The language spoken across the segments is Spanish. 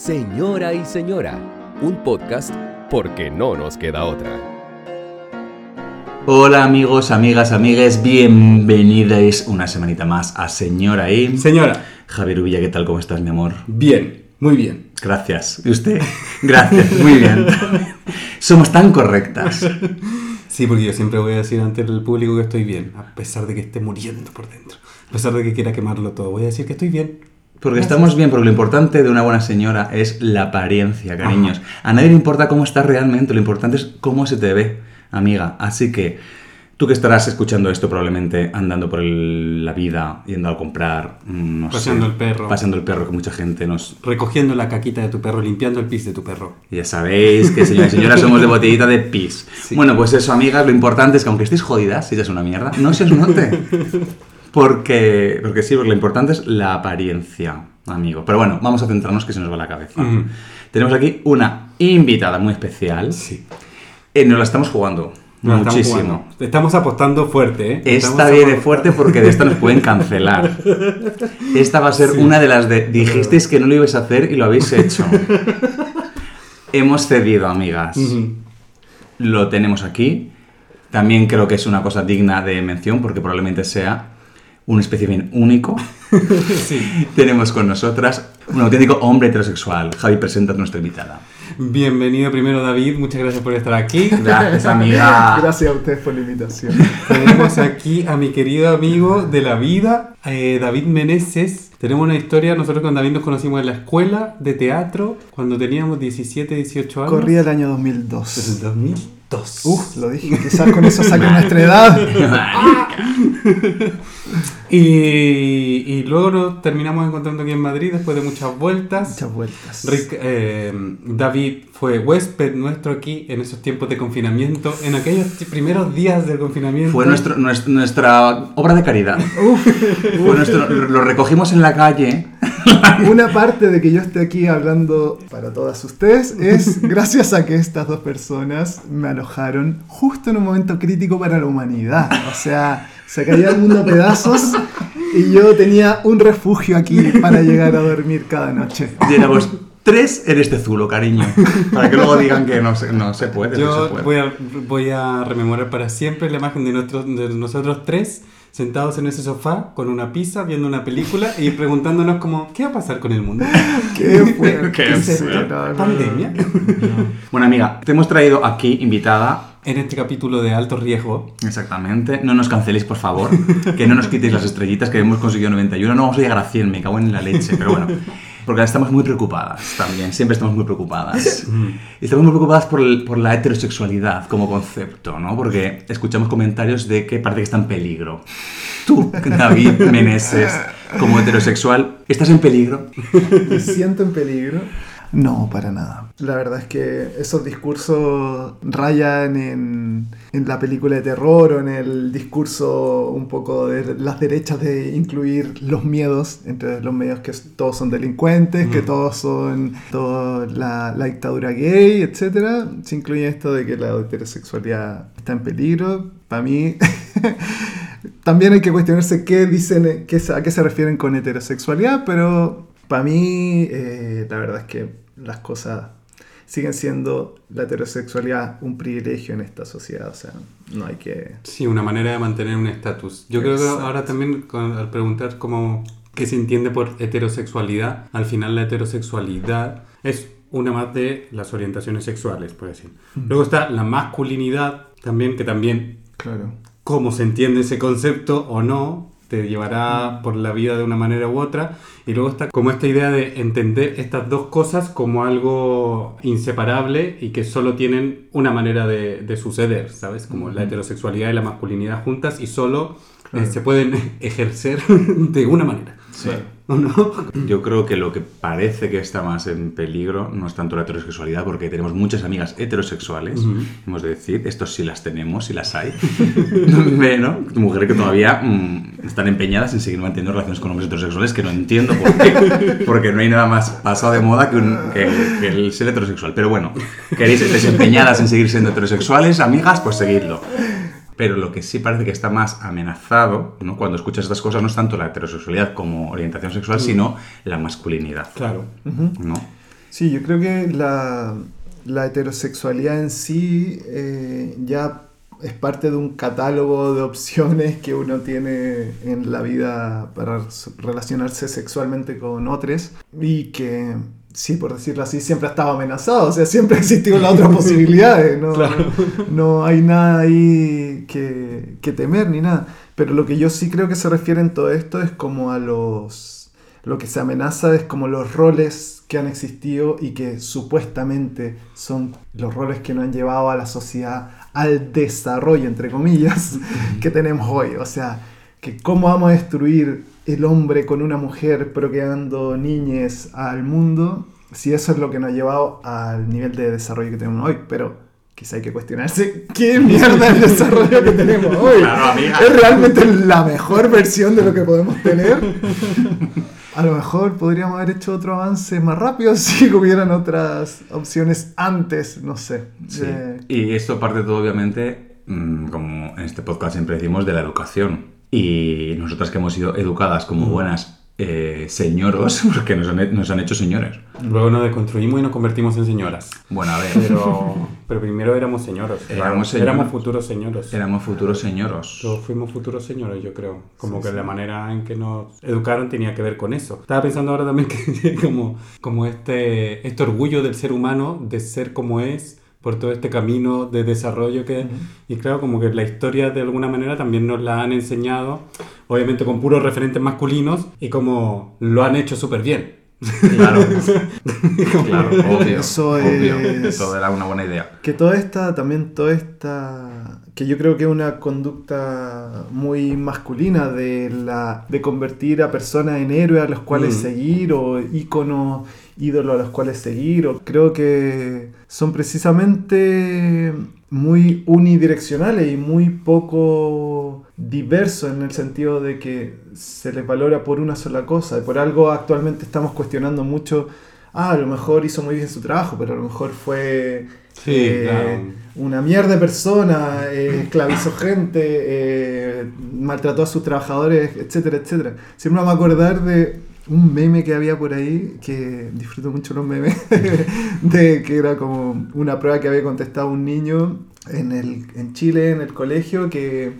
Señora y Señora, un podcast porque no nos queda otra. Hola amigos, amigas, amigues, bienvenidas una semanita más a Señora y... Señora, Javier Uvilla, ¿qué tal? ¿Cómo estás, mi amor? bien, muy bien. Gracias. ¿Y usted? Gracias, muy bien. Somos tan correctas. Sí, porque yo siempre voy a decir ante el público que estoy bien, a pesar de que esté muriendo por dentro. A pesar de que quiera quemarlo todo, voy a decir que estoy bien. Porque Gracias. estamos bien, porque lo importante de una buena señora es la apariencia, cariños. A nadie le importa cómo estás realmente, lo importante es cómo se te ve, amiga. Así que tú que estarás escuchando esto probablemente andando por el- la vida, yendo a comprar, mm, no Paseando sé, el perro. Paseando el perro, que mucha gente nos... Recogiendo la caquita de tu perro, limpiando el pis de tu perro. Ya sabéis que señoras y señoras somos de botellita de pis. Sí. Bueno, pues eso, amigas, lo importante es que aunque estéis jodidas, si ya es una mierda, no se os note. Porque, porque sí, porque lo importante es la apariencia, amigo. Pero bueno, vamos a centrarnos que se nos va la cabeza. Tenemos aquí una invitada muy especial. Sí. Eh, nos la estamos jugando Nos estamos muchísimo. jugando. Estamos apostando fuerte, ¿eh? Esta viene fuerte porque de esta nos pueden cancelar. Esta va a ser Sí. una de las de dijisteis que no lo ibais a hacer y lo habéis hecho. Hemos cedido, amigas. Lo tenemos aquí. También creo que es una cosa digna de mención porque probablemente sea un espécimen único. Sí. tenemos con nosotras un auténtico hombre heterosexual. Javi, presenta a nuestra invitada. Bienvenido primero, David. Muchas gracias por estar aquí. Gracias, amiga. Gracias a ustedes por la invitación. Tenemos aquí a mi querido amigo de la vida, eh, David Meneses. Tenemos una historia, nosotros con David nos conocimos en la escuela de teatro cuando teníamos 17, 18 años. Corría el año Desde 2002. el 2002. Uf, lo dije, quizás con eso saque nuestra edad. Y, y luego nos terminamos encontrando aquí en Madrid después de muchas vueltas. Muchas vueltas. Rick- eh, David fue huésped nuestro aquí en esos tiempos de confinamiento, en aquellos primeros días del confinamiento. Fue nuestro, nues- nuestra obra de caridad. Fue nuestro- lo recogimos en la calle. Una parte de que yo esté aquí hablando para todas ustedes es gracias a que estas dos personas me alojaron justo en un momento crítico para la humanidad. O sea, se caía el mundo a pedazos y yo tenía un refugio aquí para llegar a dormir cada noche. Y éramos tres en este zulo, cariño. Para que luego digan que no se, no se puede. no se Yo puede. voy a, voy a rememorar para siempre la imagen de, nuestros- de nosotros tres sentados en ese sofá con una pizza viendo una película y preguntándonos como ¿qué va a pasar con el mundo? ¿Qué fue? ¿Qué es esto? No, no, no. ¿Pandemia? Bueno, amiga, te hemos traído aquí invitada. En este capítulo de alto riesgo Exactamente. No nos canceléis, por favor. Que no nos quitéis las estrellitas que hemos conseguido 91. No vamos a llegar a 100, me cago en la leche. Pero bueno. Porque estamos muy preocupadas también. Siempre estamos muy preocupadas. Y estamos muy preocupadas por, el- por la heterosexualidad como concepto, ¿no? Porque escuchamos comentarios de que parece que está en peligro. Tú, David Meneses, como heterosexual, ¿estás en peligro? ¿Me siento en peligro? No, para nada. La verdad es que esos discursos rayan en, en la película de terror o en el discurso un poco de las derechas de incluir los miedos entre los medios que todos son delincuentes, que todos son la, la dictadura gay, etc. Se incluye esto de que la heterosexualidad está en peligro. Para mí... También hay que cuestionarse qué dicen, qué, a qué se refieren con heterosexualidad, pero para mí eh, la verdad es que las cosas siguen siendo la heterosexualidad un privilegio en esta sociedad, o sea, no hay que... Sí, una manera de mantener un estatus. Yo creo Exacto. que ahora también con- al preguntar cómo qué se entiende por heterosexualidad, al final la heterosexualidad es una más de las orientaciones sexuales, por decir. Luego está la masculinidad también, que también Claro. cómo se entiende ese concepto o no, te llevará por la vida de una manera u otra. Y luego está como esta idea de entender estas dos cosas como algo inseparable y que solo tienen una manera de, de suceder, ¿sabes? Como la heterosexualidad y la masculinidad juntas y solo eh, se pueden ejercer de una manera. ¿O no? Yo creo que lo que parece que está más en peligro no es tanto la heterosexualidad, porque tenemos muchas amigas heterosexuales, Ujú. hemos de decir, estos sí las tenemos, sí las hay, ¿no? Mujeres que todavía mm, están empeñadas en seguir manteniendo relaciones con hombres heterosexuales, que no entiendo por qué, porque no hay nada más pasado de moda que, un- que- que el ser heterosexual. Pero bueno, queréis estéis empeñadas en seguir siendo heterosexuales, amigas, pues seguidlo. Pero lo que sí parece que está más amenazado, ¿no? cuando escuchas estas cosas, no es tanto la heterosexualidad como orientación sexual, sino la masculinidad. Claro. ¿no? Sí, yo creo que la, la heterosexualidad en sí eh, ya es parte de un catálogo de opciones que uno tiene en la vida para relacionarse sexualmente con otros y que, sí, por decirlo así, siempre ha estado amenazado, o sea, siempre ha existido la otra posibilidad, no, no hay nada ahí que, que temer ni nada. Pero lo que yo sí creo que se refiere en todo esto es como a los... Lo que se amenaza es como los roles que han existido y que supuestamente son los roles que nos han llevado a la sociedad al desarrollo, entre comillas, que tenemos hoy. O sea, que cómo vamos a destruir el hombre con una mujer procreando niñes al mundo si eso es lo que nos ha llevado al nivel de desarrollo que tenemos hoy. Pero quizá hay que cuestionarse qué mierda el desarrollo que tenemos hoy. Claro. ¿Es realmente la mejor versión de lo que podemos tener? A lo mejor podríamos haber hecho otro avance más rápido si hubieran otras opciones antes, no sé. Sí. Eh, Y esto parte todo, obviamente, mm, como en este podcast siempre decimos, de la educación. Y nosotras que hemos sido educadas como buenas eh, señoros, porque nos han, nos han hecho señores. Luego nos desconstruimos y nos convertimos en señoras. Bueno, a ver, Pero, pero primero éramos señoros. Éramos señoros. Éramos futuros señoros. éramos futuros señoros. Todos fuimos futuros señores, yo creo. Como que la manera en que nos educaron tenía que ver con eso. Estaba pensando ahora también que como, como este, este orgullo del ser humano de ser como es por todo este camino de desarrollo que... Y claro, como que la historia de alguna manera también nos la han enseñado, obviamente con puros referentes masculinos, y como lo han hecho súper bien. Claro, claro, obvio. Eso obvio. es- Todo era una buena idea. Que toda esta, también toda esta, que yo creo que es una conducta muy masculina de, la, de convertir a personas en héroes a los cuales Mm. seguir o íconos, ídolos a los cuales seguir. O creo que son precisamente muy unidireccionales y muy poco diversos en el sentido de que se les valora por una sola cosa. Por algo actualmente estamos cuestionando mucho ah, a lo mejor hizo muy bien su trabajo, pero a lo mejor fue Sí, eh, claro. una mierda de persona, eh, esclavizó gente, eh, maltrató a sus trabajadores, etcétera, etcétera. Siempre me a acordar de un meme que había por ahí, que disfruto mucho los memes, de que era como una prueba que había contestado un niño en, el, en Chile, en el colegio, que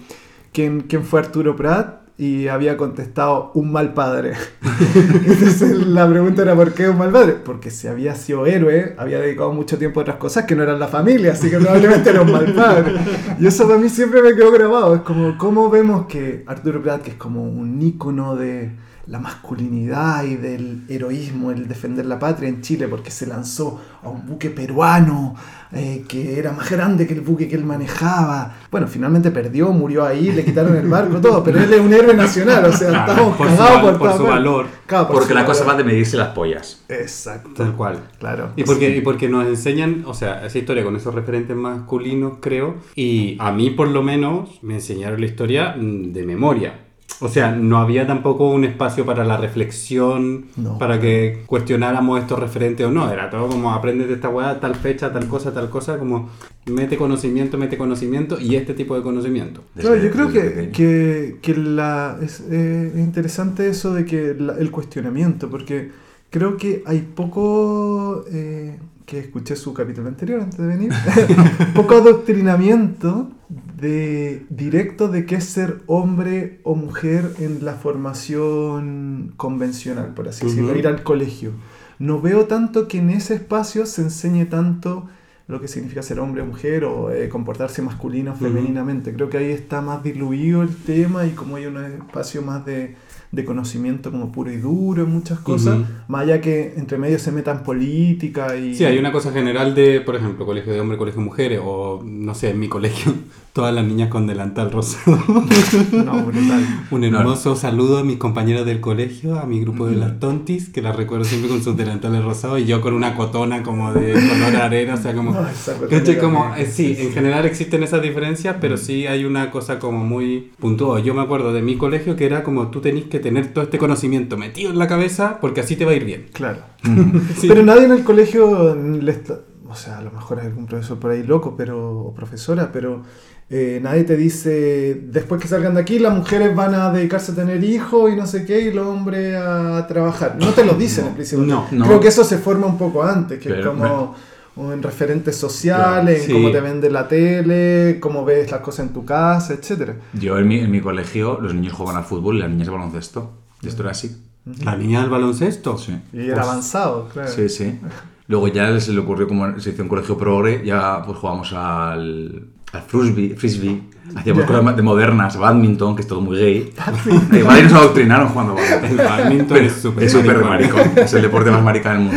quién fue Arturo Prat y había contestado un mal padre. Entonces la pregunta era ¿por qué un mal padre? Porque si había sido héroe, había dedicado mucho tiempo a otras cosas que no eran la familia, así que probablemente era un mal padre. Y eso para mí siempre me quedó grabado. Es como cómo vemos que Arturo Prat, que es como un ícono de la masculinidad y del heroísmo, el defender la patria en Chile, porque se lanzó a un buque peruano eh, que era más grande que el buque que él manejaba. Bueno, finalmente perdió, murió ahí, le quitaron el barco, todo, pero él es un héroe nacional, o sea, Claro, estamos por su cagados por, por su partes. valor. Claro, por Porque su la cosa va de medirse las pollas. Exacto. Tal cual. Claro. Y porque, y porque nos enseñan, o sea, esa historia con esos referentes masculinos, creo, y a mí por lo menos me enseñaron la historia mm, de memoria. O sea, no había tampoco un espacio para la reflexión, No. para que cuestionáramos estos referentes o no. Era todo como aprende de esta weá, tal fecha, tal cosa, tal cosa, como mete conocimiento, mete conocimiento y este tipo de conocimiento. Claro, yo creo que, que, que la, es, eh, es interesante eso de que la- el cuestionamiento, porque creo que hay poco, eh, que escuché su capítulo anterior antes de venir, poco adoctrinamiento de, directo de qué es ser hombre o mujer en la formación convencional, por así decirlo, ir al colegio. No veo tanto que en ese espacio se enseñe tanto lo que significa ser hombre o mujer o eh, comportarse masculino o femeninamente. Creo que ahí está más diluido el tema y como hay un espacio más de, de conocimiento como puro y duro en muchas cosas, más allá que entre medio se metan política y... Sí, hay una cosa general de, por ejemplo, colegio de hombres, colegio de mujeres, o no sé, en mi colegio, todas las niñas con delantal rosado. No, brutal. Un hermoso saludo a mis compañeros del colegio, a mi grupo de las tontis, que las recuerdo siempre con sus delantales rosados, y yo con una cotona como de color arena, o sea, como... No, Como, eh, sí, en general existen esas diferencias, pero sí hay una cosa como muy puntual. Yo me acuerdo de mi colegio que era como tú tenés que tener todo este conocimiento metido en la cabeza porque así te va a ir bien. Claro. Sí. Pero nadie en el colegio, le está- o sea, a lo mejor hay algún profesor por ahí loco, pero, o profesora, pero eh, nadie te dice, después que salgan de aquí, las mujeres van a dedicarse a tener hijos y no sé qué, y los hombres a trabajar. No te lo dicen al principio. No, no. Creo que eso se forma un poco antes, que es Pero, como o en referentes sociales, Sí. en cómo te vende la tele, cómo ves las cosas en tu casa, etcétera. Yo en mi, en mi colegio los niños juegan al fútbol y las niñas al baloncesto. Y esto era así. La niña del baloncesto. Sí. Y era Pues- avanzado, claro. Sí, sí. Luego ya se le ocurrió, como se hizo un colegio progre, ya pues jugamos al, al frisbee, frisbee. Hacíamos Ya. cosas de modernas, badminton, que es todo muy gay. Igual ahí nos adoctrinaron jugando badminton. El badminton es súper Es maricón. maricón. Es el deporte más marica del mundo.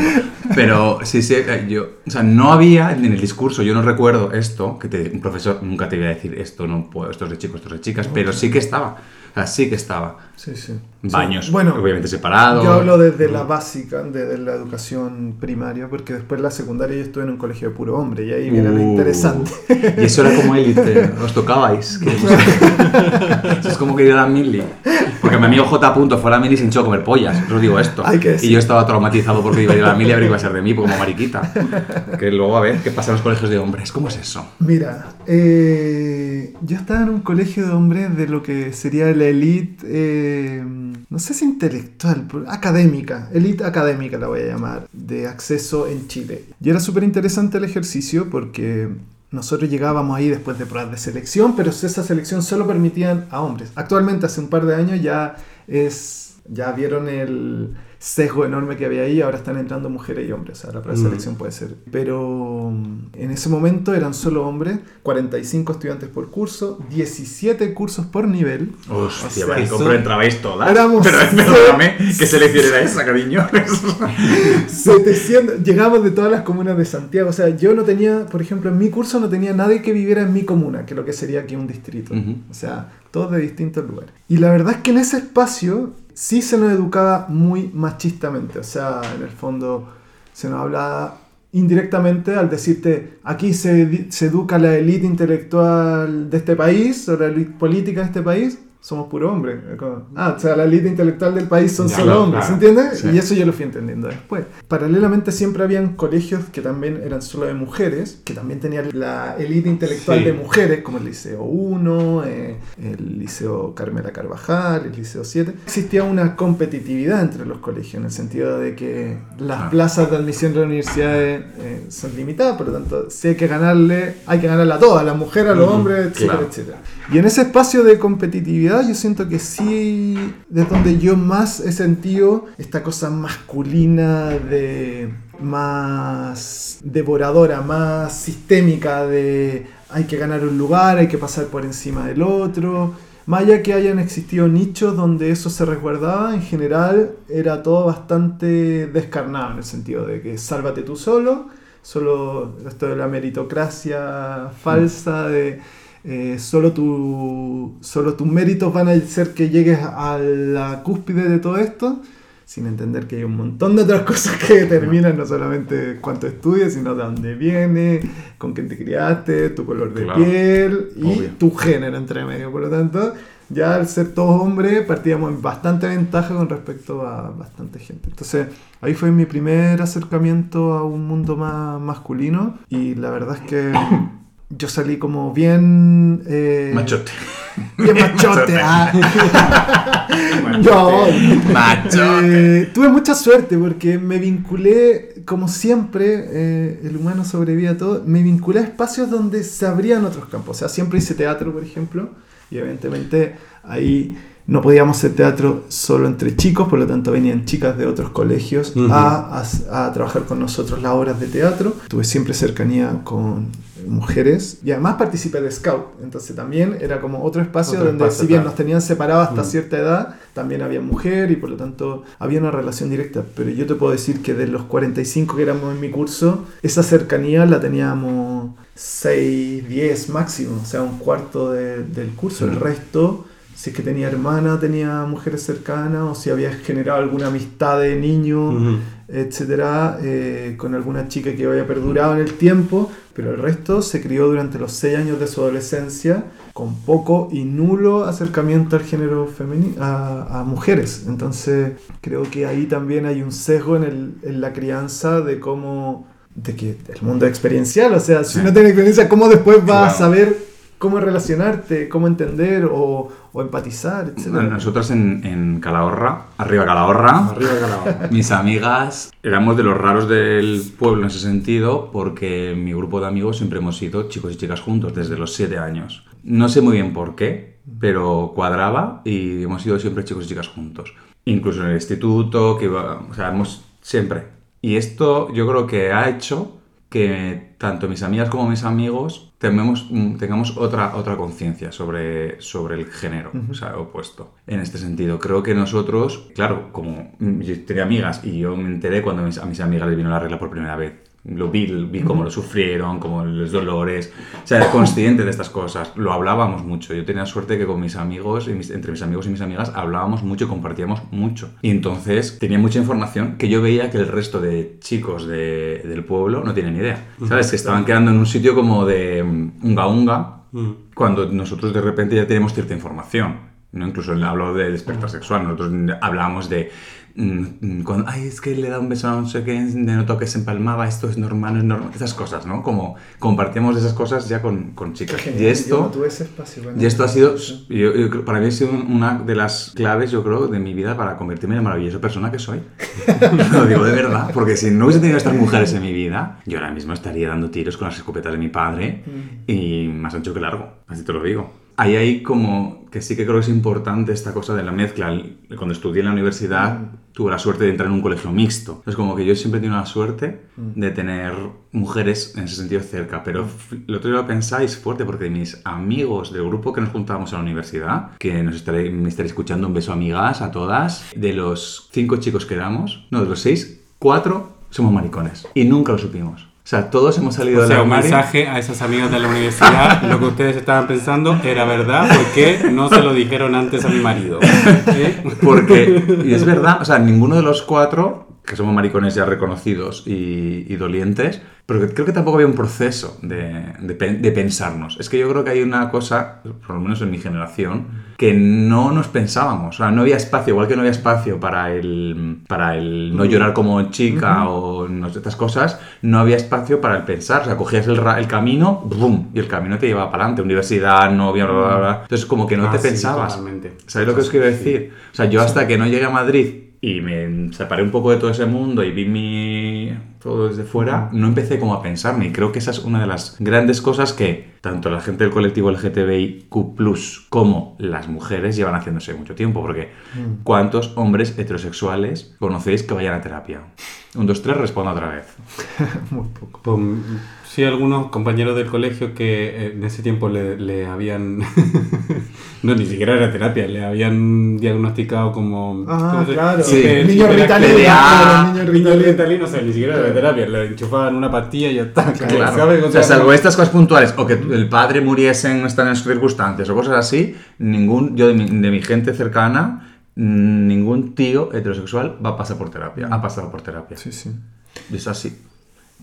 Pero sí, sí, eh, yo... O sea, no había en el discurso, yo no recuerdo esto, que te- un profesor nunca te iba a decir esto no puedo, esto es de chicos, esto es de chicas, pero sí que estaba. O sea, sí que estaba. Sí, sí. Baños, Sí. Bueno, obviamente separados. Yo hablo desde la básica, desde la educación primaria, porque después la secundaria yo estuve en un colegio de puro hombre y ahí viene lo Uh. interesante. Y eso era como élite, os tocabais. Eso es como que ir a la mili. Porque mi amigo J. Punto fue a la mili sin hecho comer pollas. Os digo esto. Y yo estaba traumatizado porque iba a ir a la mili a ver qué iba a ser de mí, como mariquita. Que luego a ver qué pasa en los colegios de hombres. ¿Cómo es eso? Mira, eh, yo estaba en un colegio de hombres de lo que sería la elite, eh, no sé si intelectual, académica, elite académica la voy a llamar, de acceso en Chile. Y era súper interesante el ejercicio porque nosotros llegábamos ahí después de pruebas de selección, pero esa selección solo permitían a hombres. Actualmente, hace un par de años ya es, ya vieron el sesgo enorme que había ahí, ahora están entrando mujeres y hombres, o sea, la Mm. puede ser. Pero mm, en ese momento eran solo hombres, 45 estudiantes por curso, 17 cursos por nivel. Hostia, O sea, compro entrabais todas. Éramos Pero perdóname, ¿qué selección era esa, cariño? 700, llegamos de todas las comunas de Santiago. O sea, yo no tenía, por ejemplo, en mi curso no tenía nadie que viviera en mi comuna, que es lo que sería aquí un distrito. Ujú. O sea, todos de distintos lugares. Y la verdad es que en ese espacio sí se nos educaba muy machistamente. O sea, en el fondo se nos hablaba indirectamente al decirte aquí se, se educa la élite intelectual de este país o la élite política de este país. Somos puro hombre. Como, Ah, o sea, la élite intelectual del país son Ya, solo claro, hombres, claro. ¿entiendes? Sí. Y eso yo lo fui entendiendo después. Paralelamente siempre habían colegios que también eran solo de mujeres, que también tenían la élite intelectual Sí. de mujeres, como el Liceo 1, eh, el Liceo Carmela Carvajal, el Liceo 7. Existía una competitividad entre los colegios, en el sentido de que las Ah. plazas de admisión de las universidades eh, son limitadas, por lo tanto, si hay que ganarle, hay que ganarle a todas, a las mujeres, a los hombres, etcétera, claro. etcétera. Y en ese espacio de competitividad yo siento que sí, es donde yo más he sentido esta cosa masculina de más devoradora, más sistémica de hay que ganar un lugar, hay que pasar por encima del otro. Más allá que hayan existido nichos donde eso se resguardaba, en general era todo bastante descarnado en el sentido de que sálvate tú solo, solo esto de la meritocracia falsa de eh, solo, tu, solo tus méritos van a ser que llegues a la cúspide de todo esto, sin entender que hay un montón de otras cosas que determinan no solamente cuánto estudias, sino de dónde vienes, con quién te criaste, tu color de Claro. piel y Obvio. tu género entre medio. Por lo tanto, ya al ser todos hombres, partíamos en bastante ventaja con respecto a bastante gente. Entonces, ahí fue mi primer acercamiento a un mundo más masculino y la verdad es que yo salí como bien... eh, Machote. Bien machote. ah. No, Machote. eh, tuve mucha suerte porque me vinculé, como siempre, eh, el humano sobrevive a todo, me vinculé a espacios donde se abrían otros campos. O sea, siempre hice teatro, por ejemplo, y evidentemente ahí no podíamos hacer teatro solo entre chicos, por lo tanto venían chicas de otros colegios a- a trabajar con nosotros las obras de teatro. Tuve siempre cercanía con mujeres y además participé de Scout, entonces también era como otro espacio Otro donde espacio, si bien claro. nos tenían separados hasta Mm. cierta edad, también había mujer y por lo tanto había una relación directa. Pero yo te puedo decir que de los 45 que éramos en mi curso, esa cercanía la teníamos 6, 10 máximo, o sea, un cuarto de- del curso. El resto, si es que tenía hermana, tenía mujeres cercanas, o si había generado alguna amistad de niño. Etcétera, eh, con alguna chica que había perdurado en el tiempo, pero el resto se crió durante los seis años de su adolescencia con poco y nulo acercamiento al género femenino, a, a mujeres. Entonces creo que ahí también hay un sesgo en, el- en la crianza de cómo de que el mundo es experiencial, o sea, si no tienes experiencia, ¿cómo después Claro. a saber cómo relacionarte, cómo entender o, o empatizar, etcétera? Nosotros en, en Calahorra, arriba Calahorra, Arriba Calahorra. mis amigas éramos de los raros del pueblo en ese sentido porque mi grupo de amigos siempre hemos sido chicos y chicas juntos desde los 7 años. No sé muy bien por qué, pero cuadraba y hemos sido siempre chicos y chicas juntos. Incluso en el instituto, que iba, o sea, hemos siempre. Y esto yo creo que ha hecho que tanto mis amigas como mis amigos tengamos, mm, tengamos otra, otra conciencia sobre, sobre el género, o sea, opuesto. En este sentido, creo que nosotros, claro, como mm, yo tenía amigas y yo me enteré cuando mis- a mis amigas les vino la regla por primera vez. Lo vi, vi cómo lo sufrieron, cómo los dolores. O sea, era consciente de estas cosas. Lo hablábamos mucho. Yo tenía suerte que con mis amigos, y mis- entre mis amigos y mis amigas, hablábamos mucho y compartíamos mucho. Y entonces tenía mucha información que yo veía que el resto de chicos de- del pueblo no tienen idea. ¿Sabes? Que estaban quedando en un sitio como de mm, unga unga, cuando nosotros de repente ya tenemos cierta información. ¿no? Incluso hablo de despertar sexual. Nosotros hablábamos de. Mm, mm, Cuando, Ay, es que le da un beso a no sé qué, de noto que se empalmaba, esto es normal, no es normal. Esas cosas, ¿no? Como compartíamos esas cosas ya con, con chicas. Y esto. no tuve ese espacio. bueno. Y esto ha sido, yo- yo creo- para mí ha sido una de las claves, yo creo, de mi vida para convertirme en la maravillosa persona que soy. Lo digo de verdad, porque si no hubiese tenido estas mujeres en mi vida, yo ahora mismo estaría dando tiros con las escopetas de mi padre y más ancho que largo, así te lo digo. Ahí hay como que sí que creo que es importante esta cosa de la mezcla. Cuando estudié en la universidad tuve la suerte de entrar en un colegio mixto. Es como que yo siempre he tenido la suerte de tener mujeres en ese sentido cerca, pero f- lo otro día lo pensáis fuerte porque mis amigos del grupo que nos juntábamos en la universidad, que nos estaréis, me estaréis escuchando, un beso amigas a todas, de los cinco chicos que éramos, no, de los seis, cuatro somos maricones y nunca lo supimos. O sea, todos hemos salido O del sea, un armario. mensaje a esas amigas de la universidad, lo que ustedes estaban pensando era verdad, porque no se lo dijeron antes a mi marido. ¿Eh? Porque, y es verdad, o sea, ninguno de los cuatro, que somos maricones ya reconocidos y, y dolientes, pero creo que tampoco había un proceso de, de de pensarnos. Es que yo creo que hay una cosa, por lo menos en mi generación, que no nos pensábamos. O sea, no había espacio, igual que no había espacio para el, para el no llorar como chica o no sé, estas cosas, no había espacio para el pensar. O sea, cogías el, el camino, ¡bum! Y el camino te llevaba para adelante. Universidad, novia, bla, bla, bla. Entonces, como que no Ah, te sí, pensabas. totalmente. ¿Sabéis lo que os quiero decir? O sea, yo hasta que no llegué a Madrid y me separé un poco de todo ese mundo y vi mi todo desde fuera, no empecé como a pensarme. Y creo que esa es una de las grandes cosas que tanto la gente del colectivo LGTBIQ como las mujeres llevan haciéndose mucho tiempo. Porque ¿cuántos hombres heterosexuales conocéis que vayan a terapia? Un, dos, tres, responda otra vez. Muy poco. Sí, algunos compañeros del colegio que eh, en ese tiempo le, le habían... no, ni siquiera era terapia, le habían diagnosticado como... Ah, ¿cómo se- claro. Sí. hiper- Niño hiperactividad. Ritalin, claro, niño Niño Ritalin. Ritalin, o sea, ni siquiera era terapia, le enchufaban una pastilla y ya está. Claro. ¿sabes? O sea, salvo estas cosas puntuales, o que el padre muriese en estas circunstancias, o cosas así, ningún, yo de mi, de mi gente cercana, ningún tío heterosexual va a pasar por terapia, ha pasado por terapia. Sí, sí. Y Es así.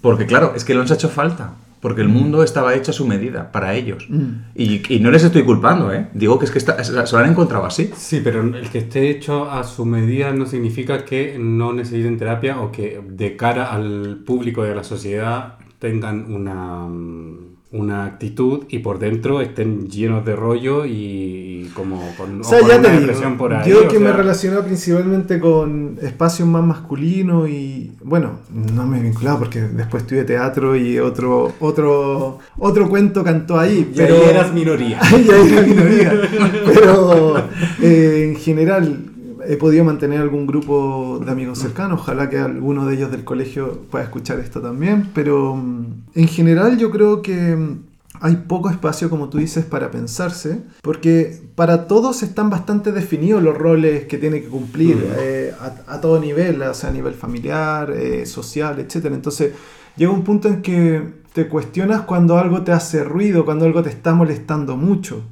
Porque claro, es que no les ha hecho falta. Porque el mundo estaba hecho a su medida, para ellos. Y, y no les estoy culpando, ¿eh? Digo que es que está- se lo han encontrado así. Sí, pero el que esté hecho a su medida no significa que no necesiten terapia o que de cara al público y a la sociedad tengan una, mm, una actitud y por dentro estén llenos de rollo y como con, O sea, con ya una depresión por ahí. yo o que me sea, relaciono principalmente con espacios más masculinos y, bueno, no me he vinculado porque después estudié teatro y otro otro otro cuento cantó ahí, y pero ahí eras. Ahí minoría. Pero eh, en general he podido mantener algún grupo de amigos cercanos. Ojalá que alguno de ellos del colegio pueda escuchar esto también. Pero mm, en general yo creo que mm, hay poco espacio, como tú dices, para pensarse. Porque para todos están bastante definidos los roles que tiene que cumplir eh, a, a todo nivel, o sea, a nivel familiar, eh, social, etc. Entonces llega un punto en que te cuestionas cuando algo te hace ruido, cuando algo te está molestando mucho.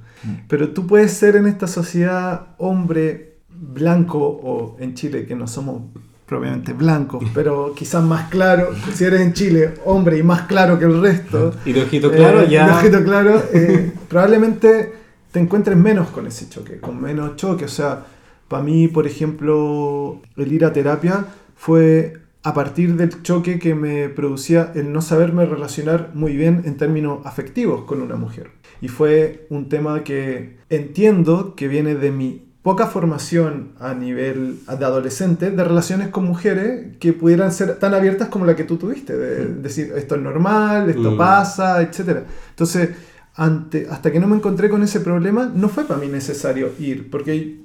Pero tú puedes ser en esta sociedad hombre blanco o en Chile que no somos propiamente blancos, pero quizás más claro, si eres en Chile hombre y más claro que el resto. Y de ojito claro eh, ya... de ojito claro, eh, probablemente te encuentres menos con ese choque, con menos choque. O sea, para mí, por ejemplo, el ir a terapia fue a partir del choque que me producía el no saberme relacionar muy bien en términos afectivos con una mujer. Y fue un tema que entiendo que viene de mi poca formación a nivel de adolescente de relaciones con mujeres que pudieran ser tan abiertas como la que tú tuviste, de decir esto es normal, esto Mm. pasa, etc. Entonces, ante, hasta que no me encontré con ese problema, no fue para mí necesario ir, porque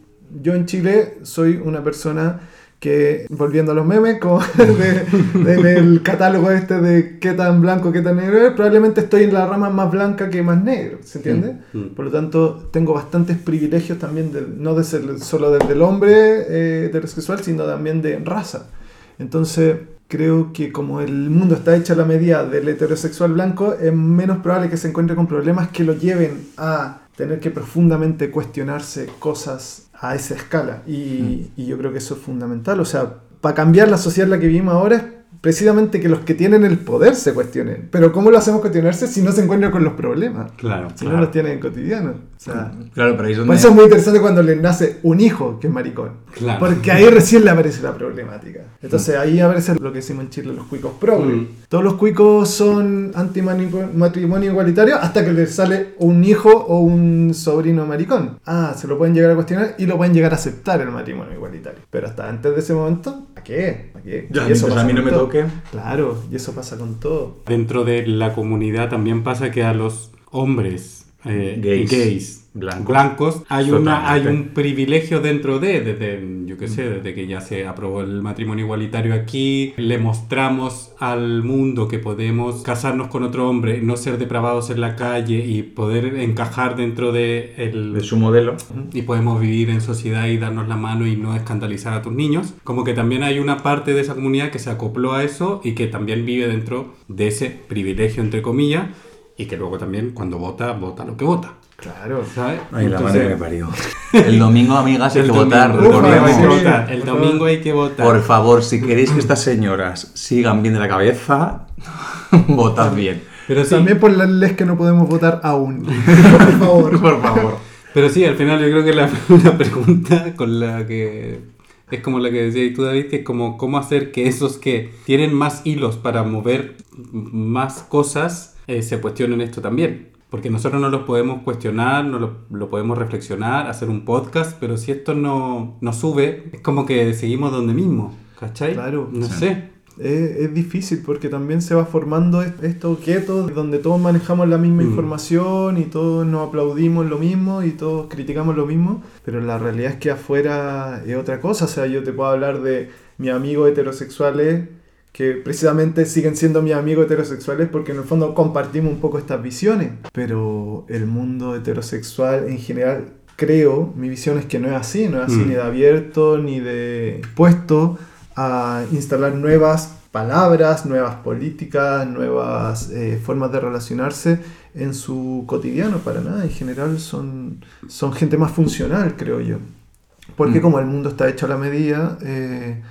yo en Chile soy una persona que, volviendo a los memes, como de- de- del catálogo este de qué tan blanco, qué tan negro es, probablemente estoy en la rama más blanca que más negro, ¿se entiende? Mm. Por lo tanto, tengo bastantes privilegios también, de, no de ser solo del, del hombre eh, heterosexual, sino también de raza. Entonces, creo que como el mundo está hecho a la medida del heterosexual blanco, es menos probable que se encuentre con problemas que lo lleven a tener que profundamente cuestionarse cosas a esa escala. Y, y yo creo que eso es fundamental. O sea, para cambiar la sociedad en la que vivimos ahora es precisamente que los que tienen el poder se cuestionen. Pero ¿cómo lo hacemos cuestionarse si no se encuentran con los problemas? Claro, Si no los tienen cotidianos. O sea, Claro, pero ahí es por donde... eso es muy interesante cuando le nace un hijo que es maricón. Claro. Porque ahí recién le aparece la problemática. Entonces ahí aparece lo que decimos en Chile, los cuicos progre. Mm. Todos los cuicos son anti-matrimonio igualitario hasta que les sale un hijo o un sobrino maricón. Ah, se lo pueden llegar a cuestionar y lo pueden llegar a aceptar el matrimonio igualitario. Pero hasta antes de ese momento, ¿a qué? ¿A qué? Ya, Y eso mientras a pasa mí no me todo. toque. Claro, y eso pasa con todo. Dentro de la comunidad también pasa que a los hombres eh, Gays. gays, Blancos. blancos, hay, una, hay un privilegio dentro de, desde, yo qué sé, desde que ya se aprobó el matrimonio igualitario aquí, le mostramos al mundo que podemos casarnos con otro hombre, no ser depravados en la calle y poder encajar dentro de el, De su modelo. y podemos vivir en sociedad y darnos la mano y no escandalizar a tus niños. Como que también hay una parte de esa comunidad que se acopló a eso y que también vive dentro de ese privilegio, entre comillas, y que luego también cuando vota, vota lo que vota. Claro. ¿Sabes? Ay, la Entonces, madre que me parió. El domingo, amigas, hay que votar. el domingo hay que votar. El por domingo favor. hay que votar. Por favor, si queréis que estas señoras sigan bien de la cabeza, votad bien. Pero sí, También por las leyes que no podemos votar aún. Por favor. Por favor. Pero sí, al final yo creo que la, la pregunta con la que es como la que decías tú, David, que es como cómo hacer que esos que tienen más hilos para mover más cosas eh, se cuestionen esto también. Porque nosotros no los podemos cuestionar, no lo, lo podemos reflexionar, hacer un podcast, pero si esto no, no sube, es como que seguimos donde mismo, ¿cachai? Claro. No Sí. sé. Es, es difícil porque también se va formando est- estos guetos donde todos manejamos la misma Mm. información y todos nos aplaudimos lo mismo y todos criticamos lo mismo, pero la realidad es que afuera es otra cosa. O sea, yo te puedo hablar de mis amigos heterosexuales que precisamente siguen siendo mis amigos heterosexuales porque en el fondo compartimos un poco estas visiones. Pero el mundo heterosexual en general, creo, mi visión es que no es así, no es así Mm. ni de abierto ni de puesto a instalar nuevas palabras, nuevas políticas, nuevas eh, formas de relacionarse en su cotidiano, para nada. En general son, son gente más funcional, creo yo. Porque Mm. como el mundo está hecho a la medida, eh,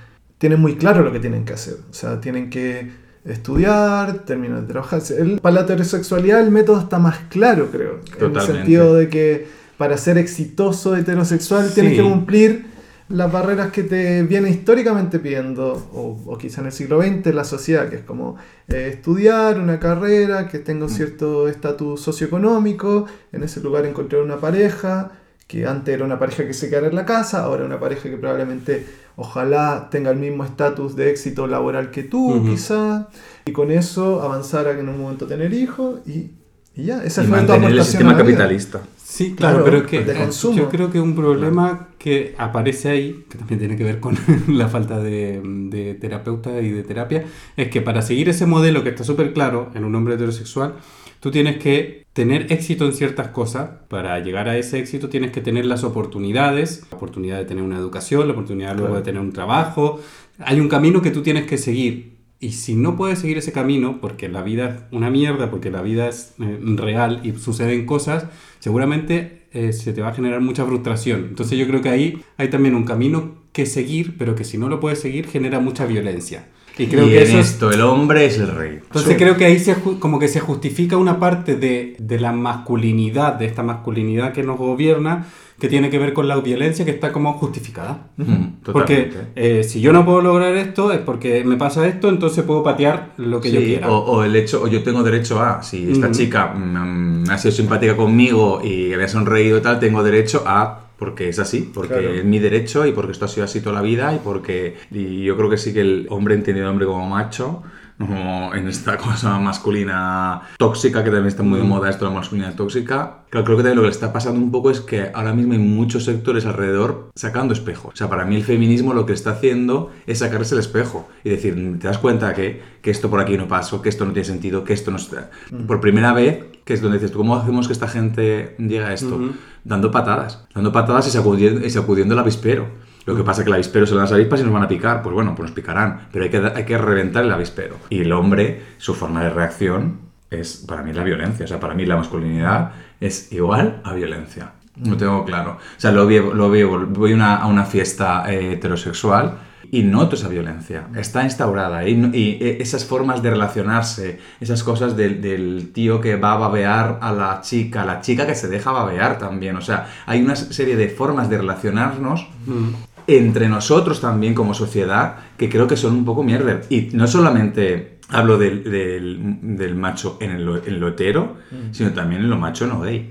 tienen muy claro lo que tienen que hacer. O sea, tienen que estudiar, terminar de trabajar. El, para la heterosexualidad el método está más claro, creo. En el sentido de que para ser exitoso heterosexual Sí. tienes que cumplir las barreras que te viene históricamente pidiendo, o, o quizá en el siglo XX, la sociedad, que es como eh, estudiar una carrera, que tenga un cierto estatus socioeconómico, en ese lugar encontrar una pareja, que antes era una pareja que se quedara en la casa, ahora una pareja que probablemente ojalá tenga el mismo estatus de éxito laboral que tú, Ujú. quizá, y con eso avanzar a en un momento tener hijos y, y ya, esa Y fue tu el sistema a la vida. capitalista. Sí, claro, Claro, pero es que consumo. yo creo que un problema que aparece ahí, que también tiene que ver con la falta de, de terapeuta y de terapia, es que para seguir ese modelo que está súper claro en un hombre heterosexual, tú tienes que tener éxito en ciertas cosas. Para llegar a ese éxito tienes que tener las oportunidades, la oportunidad de tener una educación, la oportunidad luego de tener un trabajo. Hay un camino que tú tienes que seguir. Y si no puedes seguir ese camino, porque la vida es una mierda, porque la vida es eh, real y suceden cosas, seguramente eh, se te va a generar mucha frustración. Entonces yo creo que ahí hay también un camino que seguir, pero que si no lo puedes seguir genera mucha violencia. Y creo y que en eso es- esto el hombre es el rey. entonces Sí. creo que ahí se, como que se justifica una parte de, de la masculinidad, de esta masculinidad que nos gobierna, que tiene que ver con la violencia que está como justificada. Mm, Porque eh, si yo no puedo lograr esto es porque me pasa esto, entonces puedo patear lo que yo quiera. o, o el hecho, o yo tengo derecho a, si esta chica mm, ha sido simpática conmigo y me ha sonreído y tal, tengo derecho a, porque es así, porque Claro. es mi derecho y porque esto ha sido así toda la vida y porque, y yo creo que sí que el hombre entendido hombre como macho, como en esta cosa masculina tóxica, que también está muy de moda esto, la masculinidad tóxica, claro, creo que también lo que le está pasando un poco es que ahora mismo hay muchos sectores alrededor sacando espejos. O sea, para mí el feminismo lo que está haciendo es sacarse el espejo y decir, te das cuenta que, que esto por aquí no pasó, que esto no tiene sentido, que esto no está... Por primera vez, que es donde dices, ¿cómo hacemos que esta gente llegue a esto? Ujú. Dando patadas, dando patadas y sacudiendo, y sacudiendo el avispero. Lo que pasa es que el avispero se las avispas y nos van a picar. Pues bueno, pues nos picarán. Pero hay que, hay que reventar el avispero. Y el hombre, su forma de reacción es, para mí, la violencia. O sea, para mí la masculinidad es igual a violencia. Lo tengo claro. O sea, lo veo, lo veo voy a una, a una fiesta eh, heterosexual y noto esa violencia. Está instaurada. Y, y, eh, esas formas de relacionarse, esas cosas del, del tío que va a babear a la chica, la chica que se deja babear también. O sea, hay una serie de formas de relacionarnos Mm. entre nosotros también como sociedad que creo que son un poco mierder. Y no solamente hablo del, del- del macho en, el, lo- en lo hetero, sino también en lo macho no gay.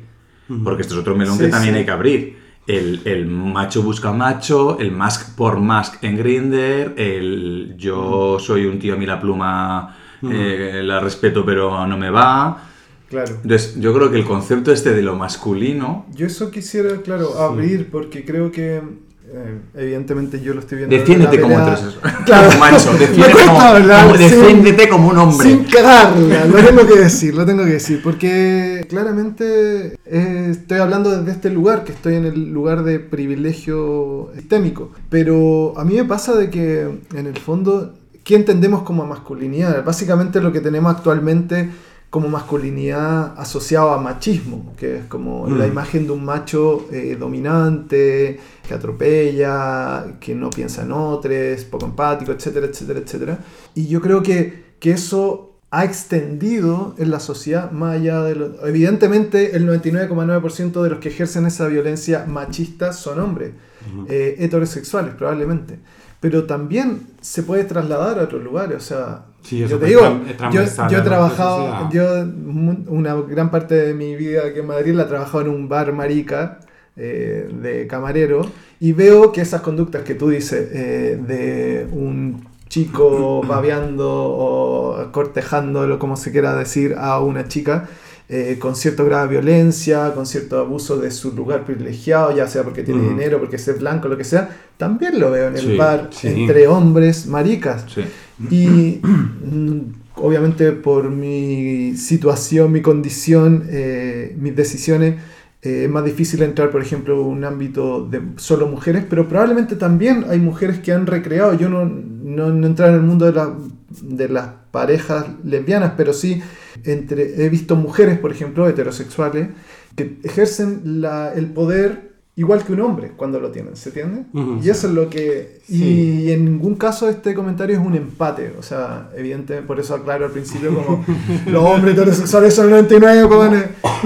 Porque esto es otro melón Sí, que también sí. hay que abrir. El, el macho busca macho, el mask por mask en Grinder, el yo soy un tío a mí la pluma eh, la respeto pero no me va. Claro. Entonces yo creo que el concepto este de lo masculino Yo eso quisiera, claro, abrir porque creo que eh, evidentemente yo lo estoy viendo. Defiéndete como heterosexual. Claro. Como macho, Me defiéndete cuesta como, como- sin- defiéndete como un hombre. Sin cagarla, lo tengo que decir, lo tengo que decir, porque claramente eh, estoy hablando desde este lugar, que estoy en el lugar de privilegio sistémico, pero a mí me pasa de que en el fondo, ¿qué entendemos como masculinidad? Básicamente lo que tenemos actualmente como masculinidad asociado a machismo, que es como Mm. la imagen de un macho eh, dominante, que atropella, que no piensa en otros, poco empático, etcétera, etcétera, etcétera. Y yo creo que, que eso ha extendido en la sociedad más allá de lo... Evidentemente el 99,9% de los que ejercen esa violencia machista son hombres, eh, heterosexuales probablemente. Pero también se puede trasladar a otros lugares, o sea... Sí, yo te digo, yo, yo he trabajado, yo una gran parte de mi vida aquí en Madrid la he trabajado en un bar marica eh, de camarero y veo que esas conductas que tú dices eh, de un chico babeando o cortejándolo, como se quiera decir, a una chica, eh, con cierto grado de violencia, con cierto abuso de su lugar privilegiado, ya sea porque tiene dinero, porque es blanco, lo que sea, también lo veo en el Sí, bar sí. entre hombres maricas. Sí. Y mm, obviamente por mi situación, mi condición, eh, mis decisiones, eh, es más difícil entrar, por ejemplo, en un ámbito de solo mujeres, pero probablemente también hay mujeres que han recreado. Yo no, no, no en el mundo de, la- de las parejas lesbianas, pero sí entre, he visto mujeres, por ejemplo, heterosexuales, que ejercen la- el poder igual que un hombre cuando lo tienen, ¿se entiende? Ujú, y eso es lo que... Sí. Y en ningún caso este comentario es un empate, o sea, evidentemente, por eso aclaro al principio como los hombres heterosexuales son el 99, jóvenes.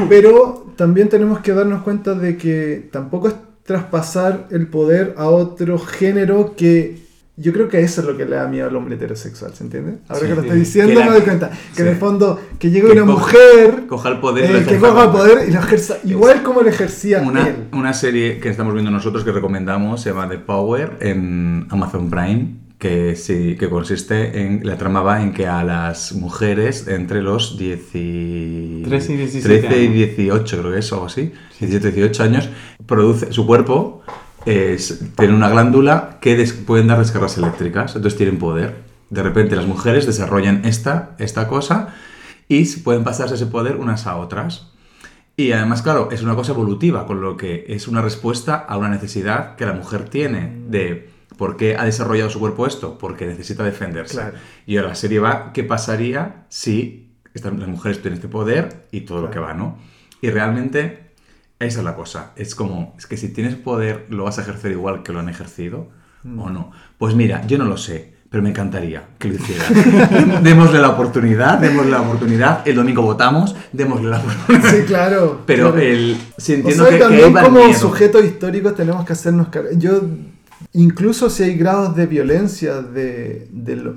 pero también tenemos que darnos cuenta de que tampoco es traspasar el poder a otro género que yo creo que eso es lo que le da miedo al hombre heterosexual, ¿se entiende? Ahora Sí, que lo estoy diciendo Que la- me doy cuenta que en sí. el fondo que llegue Que una coja- mujer Coja el poder eh, que ejerza coja el poder y lo ejerza igual como lo ejercía Una, él. una serie que estamos viendo nosotros que recomendamos se llama The Power en Amazon Prime, que, sí, que consiste en. La trama va en que a las mujeres entre los 10 y. 13 y 17 13 y años. 18, creo que es, o algo así. 17, 18 años, produce, su cuerpo es- tiene una glándula que des- pueden dar descargas eléctricas, entonces tienen poder. De repente las mujeres desarrollan esta, esta cosa y pueden pasarse ese poder unas a otras. Y además, claro, es una cosa evolutiva, con lo que es una respuesta a una necesidad que la mujer tiene de por qué ha desarrollado su cuerpo esto, porque necesita defenderse. Claro. Y ahora la serie va, ¿qué pasaría si las mujeres tienen este poder y todo lo que va, ¿no? Y realmente esa es la cosa. Es como, es que si tienes poder, ¿lo vas a ejercer igual que lo han ejercido Mm. o no? Pues mira, yo no lo sé. pero me encantaría que lo hiciera. démosle la oportunidad, démosle la oportunidad. El domingo votamos, démosle la oportunidad. Sí, claro. Pero claro. el, O entiendo sea, que, también como sujetos históricos tenemos que hacernos cargo. Yo, incluso si hay grados de violencia, de, de lo,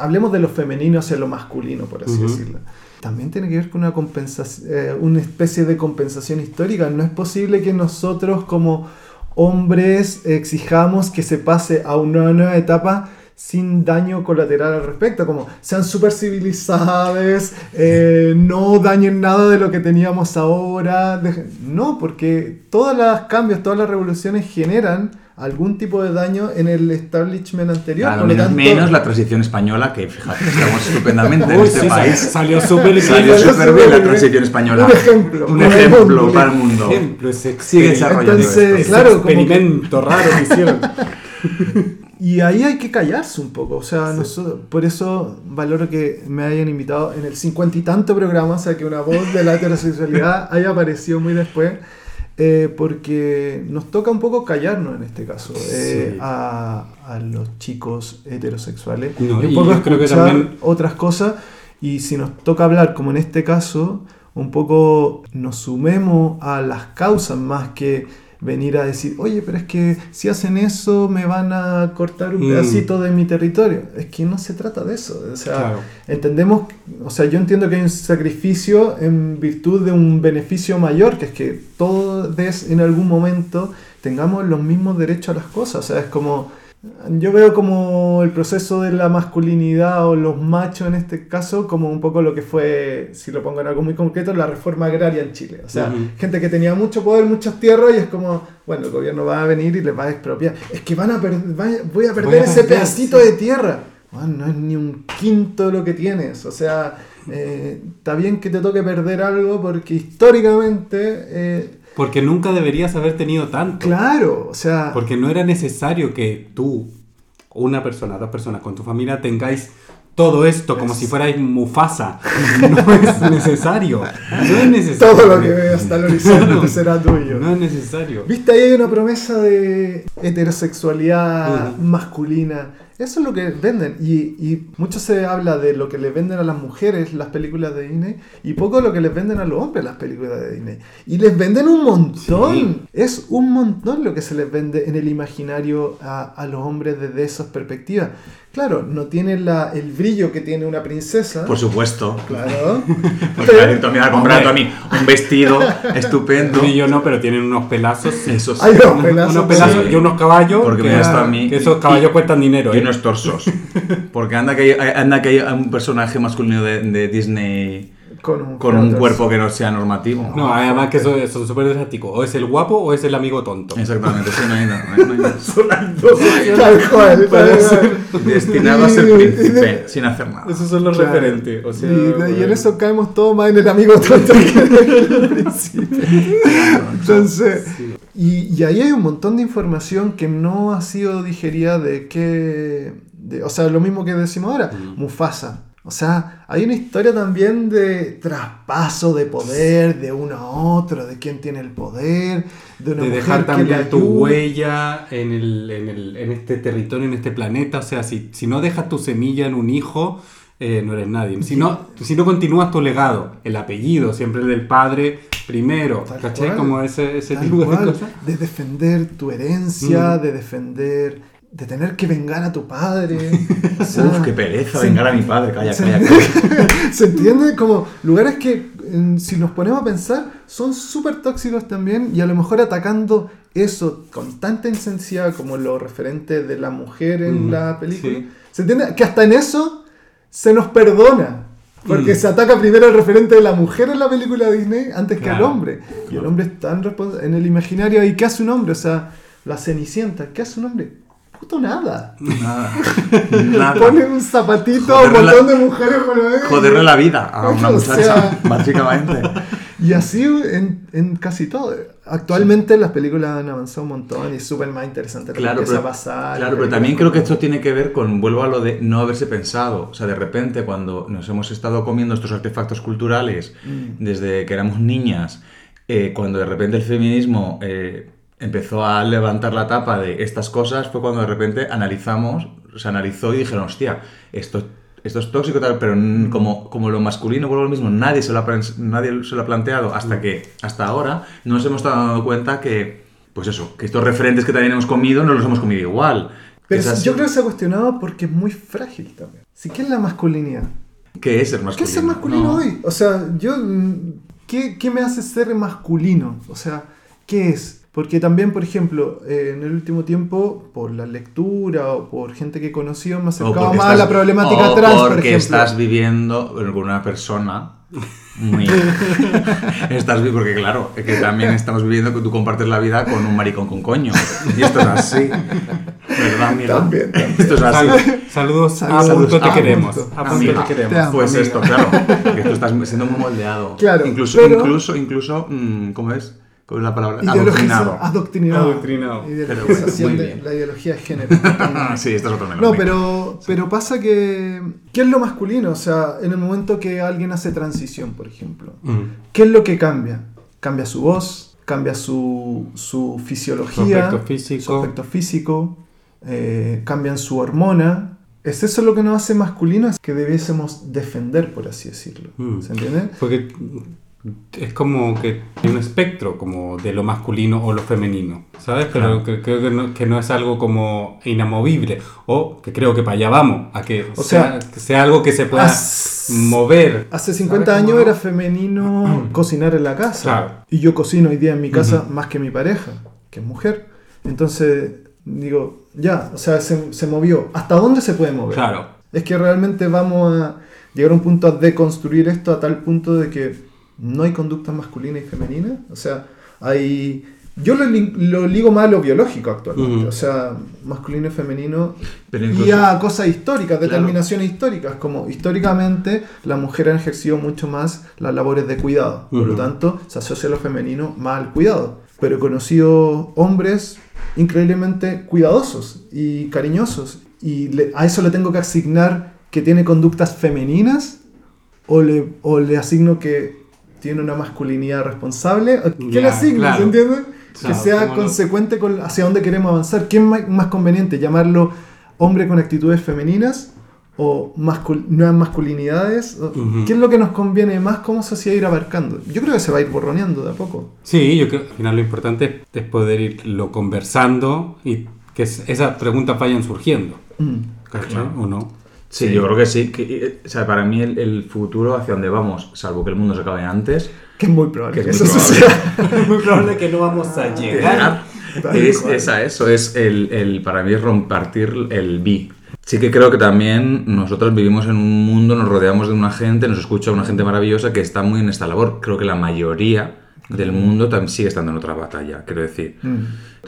hablemos de lo femenino hacia lo masculino, por así decirlo. También tiene que ver con una compensación, una especie de compensación histórica. No es posible que nosotros como hombres exijamos que se pase a una nueva etapa sin daño colateral al respecto, como sean súper civilizados, eh, no dañen nada de lo que teníamos ahora. No, porque todos los cambios, todas las revoluciones generan algún tipo de daño en el establishment anterior. Claro, por menos, tanto- menos la transición española, que fíjate, estamos estupendamente en Uy, este sí, país. salió súper bien. Salió súper bien la transición española. Un ejemplo, Un para el ejemplo mundo. para el mundo. ejemplo, ese Sigue experimento- desarrollando Entonces, esto. claro, como que- experimento raro que hicieron. Y ahí hay que callarse un poco. O sea, nosotros- por eso valoro que me hayan invitado en el cincuenta y tanto programa, o sea, que una voz de la heterosexualidad haya aparecido muy después. Eh, porque nos toca un poco callarnos en este caso eh, Sí. a, a los chicos heterosexuales No, y un poco creo que escuchar también- otras cosas y si nos toca hablar como en este caso un poco nos sumemos a las causas más que venir a decir, oye, pero es que si hacen eso me van a cortar un Mm. pedacito de mi territorio. Es que no se trata de eso. O sea, Claro. entendemos, o sea, yo entiendo que hay un sacrificio en virtud de un beneficio mayor, que es que todos en algún momento tengamos los mismos derechos a las cosas. O sea, es como, yo veo como el proceso de la masculinidad o los machos en este caso como un poco lo que fue, si lo pongo en algo muy concreto, la reforma agraria en Chile. O sea, gente que tenía mucho poder, muchas tierras y es como, bueno, el gobierno va a venir y les va a expropiar. Es que van a voy a perder Voy a ese perder, pedacito sí. de tierra. Bueno, no es ni un quinto de lo que tienes. O sea, eh, está bien que te toque perder algo porque históricamente, eh, Porque nunca deberías haber tenido tanto. claro, o sea, Porque no era necesario que tú, una persona, dos personas con tu familia tengáis todo esto como si fuerais Mufasa. No es necesario. No es necesario. todo lo que ve hasta el horizonte será tuyo. No es necesario. ¿Viste? Ahí hay una promesa de heterosexualidad Ujú. masculina. Eso es lo que venden. Y, y mucho se habla de lo que le venden a las mujeres las películas de Disney y poco lo que les venden a los hombres las películas de Disney. Y les venden un montón. Sí. Es un montón lo que se les vende en el imaginario a, a los hombres desde esas perspectivas. Claro, no tiene la, el brillo que tiene una princesa. Por supuesto. Claro. Porque me me ha comprado a mí un vestido estupendo. Yo no, pero tienen unos pelazos. sí. Eso sí. Hay unos pelazos. unos pelazos sí. y unos caballos. Porque que, me a mí. que esos caballos Y- cuestan dinero. Y ¿eh? unos torsos. Porque anda que hay, anda que hay un personaje masculino de, de Disney Con un, con un cuerpo que no sea normativo. No, además que son son súper drásticos. O es el guapo o es el amigo tonto. Exactamente, sí, no hay nada. no hay- nada. Son las dos. Tal cual. Destinado a ser príncipe, sin hacer nada. Esos son los Claro. referentes. O sea, y, y en bueno. eso caemos todos más en el amigo tonto que en el príncipe. Entonces, y, y ahí hay un montón de información que no ha sido digerida de que. de- o sea, lo mismo que decimos ahora, Mm. Mufasa. O sea, hay una historia también de traspaso de poder de uno a otro, de quién tiene el poder, de una de mujer dejar que también tu huella en, el, en, el- en este territorio, en este planeta. O sea, si, si no dejas tu semilla en un hijo, eh, no eres nadie. Si no, si no continúas tu legado, el apellido, siempre el del padre primero. Tal ¿Cachai? cual. Como ese, ese tipo de cosas. de defender tu herencia, Mm. de defender, de tener que vengar a tu padre. O sea, Uf, qué pereza vengar a mi padre. Calla, se- calla, calla. ¿Se entiende? Como lugares que, si nos ponemos a pensar, son súper tóxicos también y a lo mejor atacando eso con tanta intensidad como lo referente de la mujer en Mm, la película. sí. ¿Se entiende? Que hasta en eso se nos perdona. Porque Mm. se ataca primero el referente de la mujer en la película Disney antes que al hombre. Y el hombre es tan responsable. En el imaginario, ¿y qué hace un hombre? O sea, la cenicienta, ¿qué hace un hombre? Puto nada. Nada. Nada. Pone un zapatito a un la- montón de mujeres con la- Joderle la vida a una muchacha, sea- básicamente. Y así en, en casi todo. Actualmente las películas han avanzado un montón y es súper más interesante lo que Claro, empieza pero, a pasar. claro, pero también creo que esto tiene que ver con, vuelvo a lo de no haberse pensado. O sea, de repente cuando nos hemos estado comiendo estos artefactos culturales Mm. desde que éramos niñas, eh, cuando de repente el feminismo eh, empezó a levantar la tapa de estas cosas, fue cuando de repente analizamos se analizó y dijeron, hostia, esto, esto es tóxico, tal, pero como, como lo masculino, vuelvo lo mismo, nadie se, lo ha, nadie se lo ha planteado hasta que, hasta ahora, no nos hemos dado cuenta que, pues eso, que estos referentes que también hemos comido, no los hemos comido igual. Pero yo creo que se ha cuestionado porque es muy frágil también. Sí, ¿qué es la masculinidad? ¿Qué es ser ¿Qué masculino? es ser masculino No. hoy? O sea, yo. mm, ¿qué, ¿Qué me hace ser masculino? O sea, ¿qué es? Porque también, por ejemplo, eh, en el último tiempo, por la lectura o por gente que he conocido, me porque más a estás- la problemática o trans, por porque ejemplo. estás viviendo con una persona muy... estás porque claro, es que también estamos viviendo que tú compartes la vida con un maricón con coño. Y esto es así. ¿Verdad, amiga? También, también. Esto es así. Sal- saludos, Saludos. a punto te A queremos. punto. A punto te queremos. te amo. Pues amiga. esto, claro. Que tú estás siendo muy moldeado. Claro, Incluso, pero- incluso, incluso, mm, ¿cómo es? ¿Cómo es la palabra? Adoctrinado. Adoctrinado. Adoctrinado. Ideologización Muy de la ideología de género. Ah, sí, esto es otro melón. No, pero, pero pasa que. ¿Qué es lo masculino? O sea, en el momento que alguien hace transición, por ejemplo. Mm. ¿Qué es lo que cambia? Cambia su voz, cambia su, su fisiología, Aspecto físico. su aspecto físico, eh, cambian su hormona. ¿Es eso lo que nos hace masculinos? Que debiésemos defender, por así decirlo. Mm. ¿Se entiende? Porque es como que hay un espectro como de lo masculino o lo femenino, ¿sabes? Pero Claro. que, creo que no, que no es algo como inamovible o que creo que para allá vamos, a que, O sea, sea, que sea algo que se pueda mover. Hace 50 ¿Sabes cómo años era femenino cocinar en la casa. Claro. Y yo cocino hoy día en mi casa más que mi pareja, que es mujer. Entonces, digo, ya, o sea, se, se movió. ¿Hasta dónde se puede mover? Claro. Es que realmente vamos a llegar a un punto a deconstruir esto a tal punto de que no hay conducta masculina y femenina. O sea, hay... Yo lo, lo ligo más a lo biológico actualmente. O sea, masculino y femenino. Pero y a cosas históricas, Claro. determinaciones históricas. Como históricamente la mujer ha ejercido mucho más las labores de cuidado. Por lo tanto, se asocia lo femenino más al cuidado. Pero he conocido hombres increíblemente cuidadosos y cariñosos. Y le- a eso le tengo que asignar que tiene conductas femeninas o le, o le asigno que tiene una masculinidad responsable. ¿Qué Ya, le asigno? claro. ¿Se entiende? Claro, que sea ¿cómo no? consecuente con hacia dónde queremos avanzar. ¿Qué es más conveniente? ¿Llamarlo hombre con actitudes femeninas? ¿O mascul- nuevas masculinidades? ¿O- Ujú. ¿Qué es lo que nos conviene más? ¿Cómo sociedad ir abarcando? Yo creo que se va a ir borroneando de a poco. Sí, yo creo que al final lo importante es poder irlo conversando y que es- esas preguntas vayan surgiendo. Mm. ¿Cachai? ¿O no? Sí, yo creo que sí. Que, eh, o sea, para mí el, el futuro hacia donde vamos, salvo que el mundo se acabe antes, Que es muy probable Que es muy eso probable. Es muy probable que no vamos a llegar, Tal es, cual. es a eso, es el, el- para mí es compartir el bi. Sí que creo que también nosotros vivimos en un mundo, nos rodeamos de una gente, nos escucha una gente maravillosa que está muy en esta labor. Creo que la mayoría del mundo también sigue estando en otra batalla, quiero decir. Mm.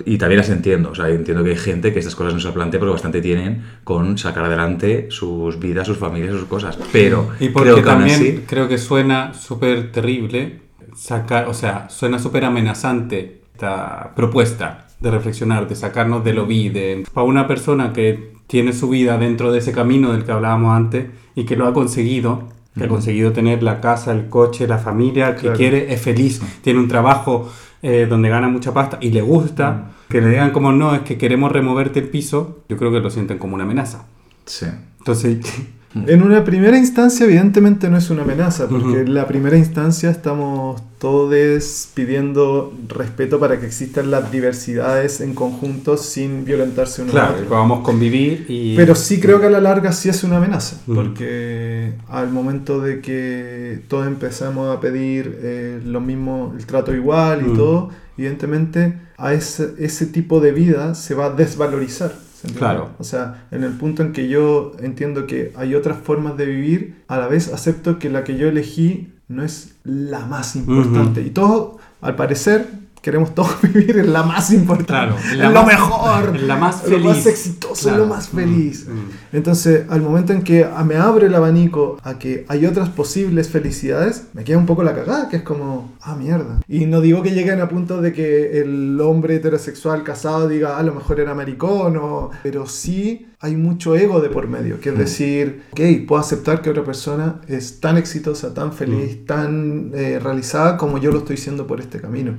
Y también las entiendo, o sea, entiendo que hay gente que estas cosas no se plantea porque bastante tienen con sacar adelante sus vidas, sus familias, sus cosas. Pero Y porque creo que también así... creo que suena súper terrible sacar, o sea, suena súper amenazante esta propuesta de reflexionar, de sacarnos de lo vi, de para una persona que tiene su vida dentro de ese camino del que hablábamos antes y que lo ha conseguido, que ha conseguido tener la casa, el coche, la familia, que Claro. quiere, es feliz, tiene un trabajo eh, donde gana mucha pasta y le gusta, que le digan como no, es que queremos removerte el piso, yo creo que lo sienten como una amenaza. Sí. Entonces, En una primera instancia, evidentemente no es una amenaza, porque Ujú. en la primera instancia estamos todos pidiendo respeto para que existan las diversidades en conjunto sin violentarse uno a claro, vamos a convivir y... Pero sí creo que a la larga sí es una amenaza, Ujú. porque al momento de que todos empezamos a pedir eh, lo mismo, el trato igual y Ujú. todo, evidentemente a ese, ese tipo de vida se va a desvalorizar. Claro. O sea, en el punto en que yo entiendo que hay otras formas de vivir, a la vez acepto que la que yo elegí no es la más importante. Y todos, al parecer, queremos todos vivir en la más importante. Claro, en en la lo más- mejor. en la más Lo más feliz. exitoso, Claro. lo más feliz. Mm, mm. Entonces, al momento en que me abre el abanico a que hay otras posibles felicidades, me queda un poco la cagada, que es como, ah, mierda. Y no digo que lleguen a punto de que el hombre heterosexual casado diga, "Ah, a lo mejor era maricón, o... pero sí hay mucho ego de por medio, que es decir, ok, puedo aceptar que otra persona es tan exitosa, tan feliz, tan eh, realizada como yo lo estoy siendo por este camino.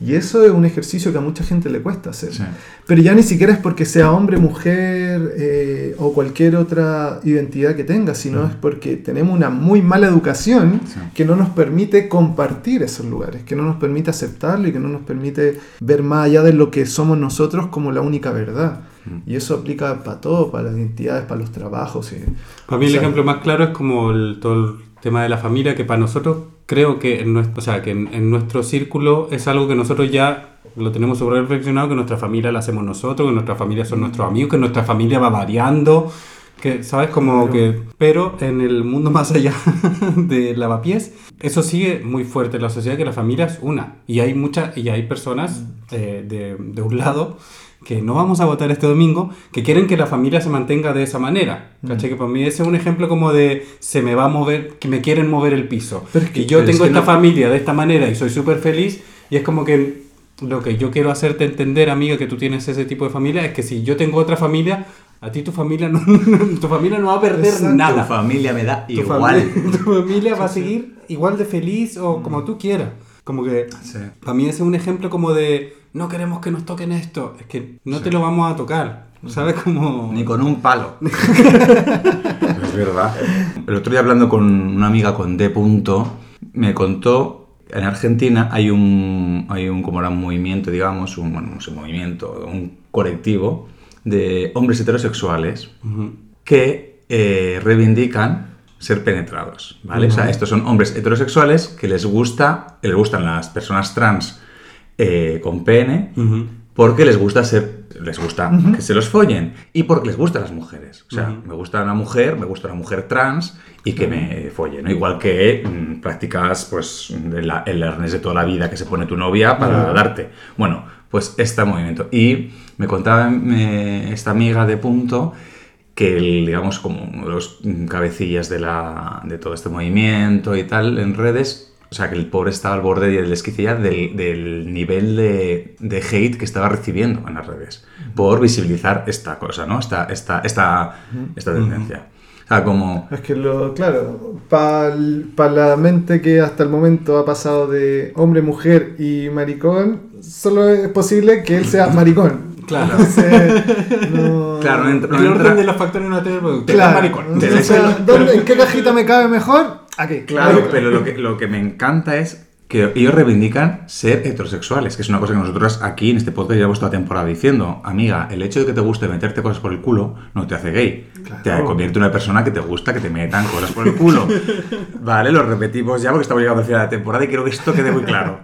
Y eso es un ejercicio que a mucha gente le cuesta hacer. Sí. Pero ya ni siquiera es porque sea hombre, mujer eh, o cualquier otra identidad que tenga, sino es porque tenemos una muy mala educación Sí. que no nos permite compartir esos lugares, que no nos permite aceptarlo y que no nos permite ver más allá de lo que somos nosotros como la única verdad. Mm. Y eso aplica para todo, para las identidades, para los trabajos. y- Para mí el sea, ejemplo más claro es como el, todo el tema de la familia, que para nosotros creo que en nuestro, o sea, que en, en nuestro círculo es algo que nosotros ya lo tenemos sobre reflexionado, que nuestra familia la hacemos nosotros, que nuestra familia son nuestros amigos, que nuestra familia va variando, que, ¿sabes? Como que... Pero en el mundo más allá de lavapiés, eso sigue muy fuerte en la sociedad, que la familia es una. Y hay muchas, y hay personas eh, de, de un lado que no vamos a votar este domingo, que quieren que la familia se mantenga de esa manera. ¿Cachai? Que para mí ese es un ejemplo como de se me va a mover, que me quieren mover el piso. Pero es que- y yo pero es tengo que esta no- familia de esta manera y soy súper feliz y es como que lo que yo quiero hacerte entender, amiga, que tú tienes ese tipo de familia, es que si yo tengo otra familia, a ti tu familia no, tu familia no va a perder Exacto. nada. Tu familia me da Tu igual. familia, tu familia va a seguir igual de feliz o como tú quieras. Como que Sí. para mí ese es un ejemplo como de no queremos que nos toquen esto. Es que no te lo vamos a tocar. ¿Sabes? Como. Ni con un palo. es verdad. El otro día hablando con una amiga con D. Punto, me contó, en Argentina hay un, hay un, como era un movimiento, digamos, un, bueno, un movimiento, un colectivo de hombres heterosexuales que eh, reivindican ser penetrados, ¿vale? O sea, estos son hombres heterosexuales que les gusta, les gustan las personas trans eh, con pene, porque les gusta ser, les gusta que se los follen y porque les gustan las mujeres. O sea, me gusta una mujer, me gusta una mujer trans y que me follen, ¿no? Igual que mm, practicas, pues, el, el arnés de toda la vida que se pone tu novia para darte. Bueno, pues este movimiento. Y me contaba me- esta amiga de punto que el, digamos, como uno de los mm, cabecillas de, la, de todo este movimiento y tal en redes, o sea, que el pobre estaba al borde del esquicilla del, del nivel de, de hate que estaba recibiendo en las redes por visibilizar esta cosa, ¿no? Esta, esta, esta, esta tendencia. O sea, como... Es que lo, claro, para la mente que hasta el momento ha pasado de hombre, mujer y maricón, solo es posible que él sea maricón. Claro. Entonces, no- Claro, no entra- El no orden entra- de los factores no tiene producto. Claro. maricón. O sea, ¿dónde- ¿En qué cajita me cabe mejor? Aquí. Claro, pero lo que, lo que me encanta es que ellos reivindican ser heterosexuales, que es una cosa que nosotros aquí en este podcast llevamos toda temporada diciendo, amiga, el hecho de que te guste meterte cosas por el culo no te hace gay, Claro. te convierte en una persona que te gusta que te metan cosas por el culo. vale, lo repetimos ya porque estamos llegando al final de la temporada y quiero que esto quede muy claro.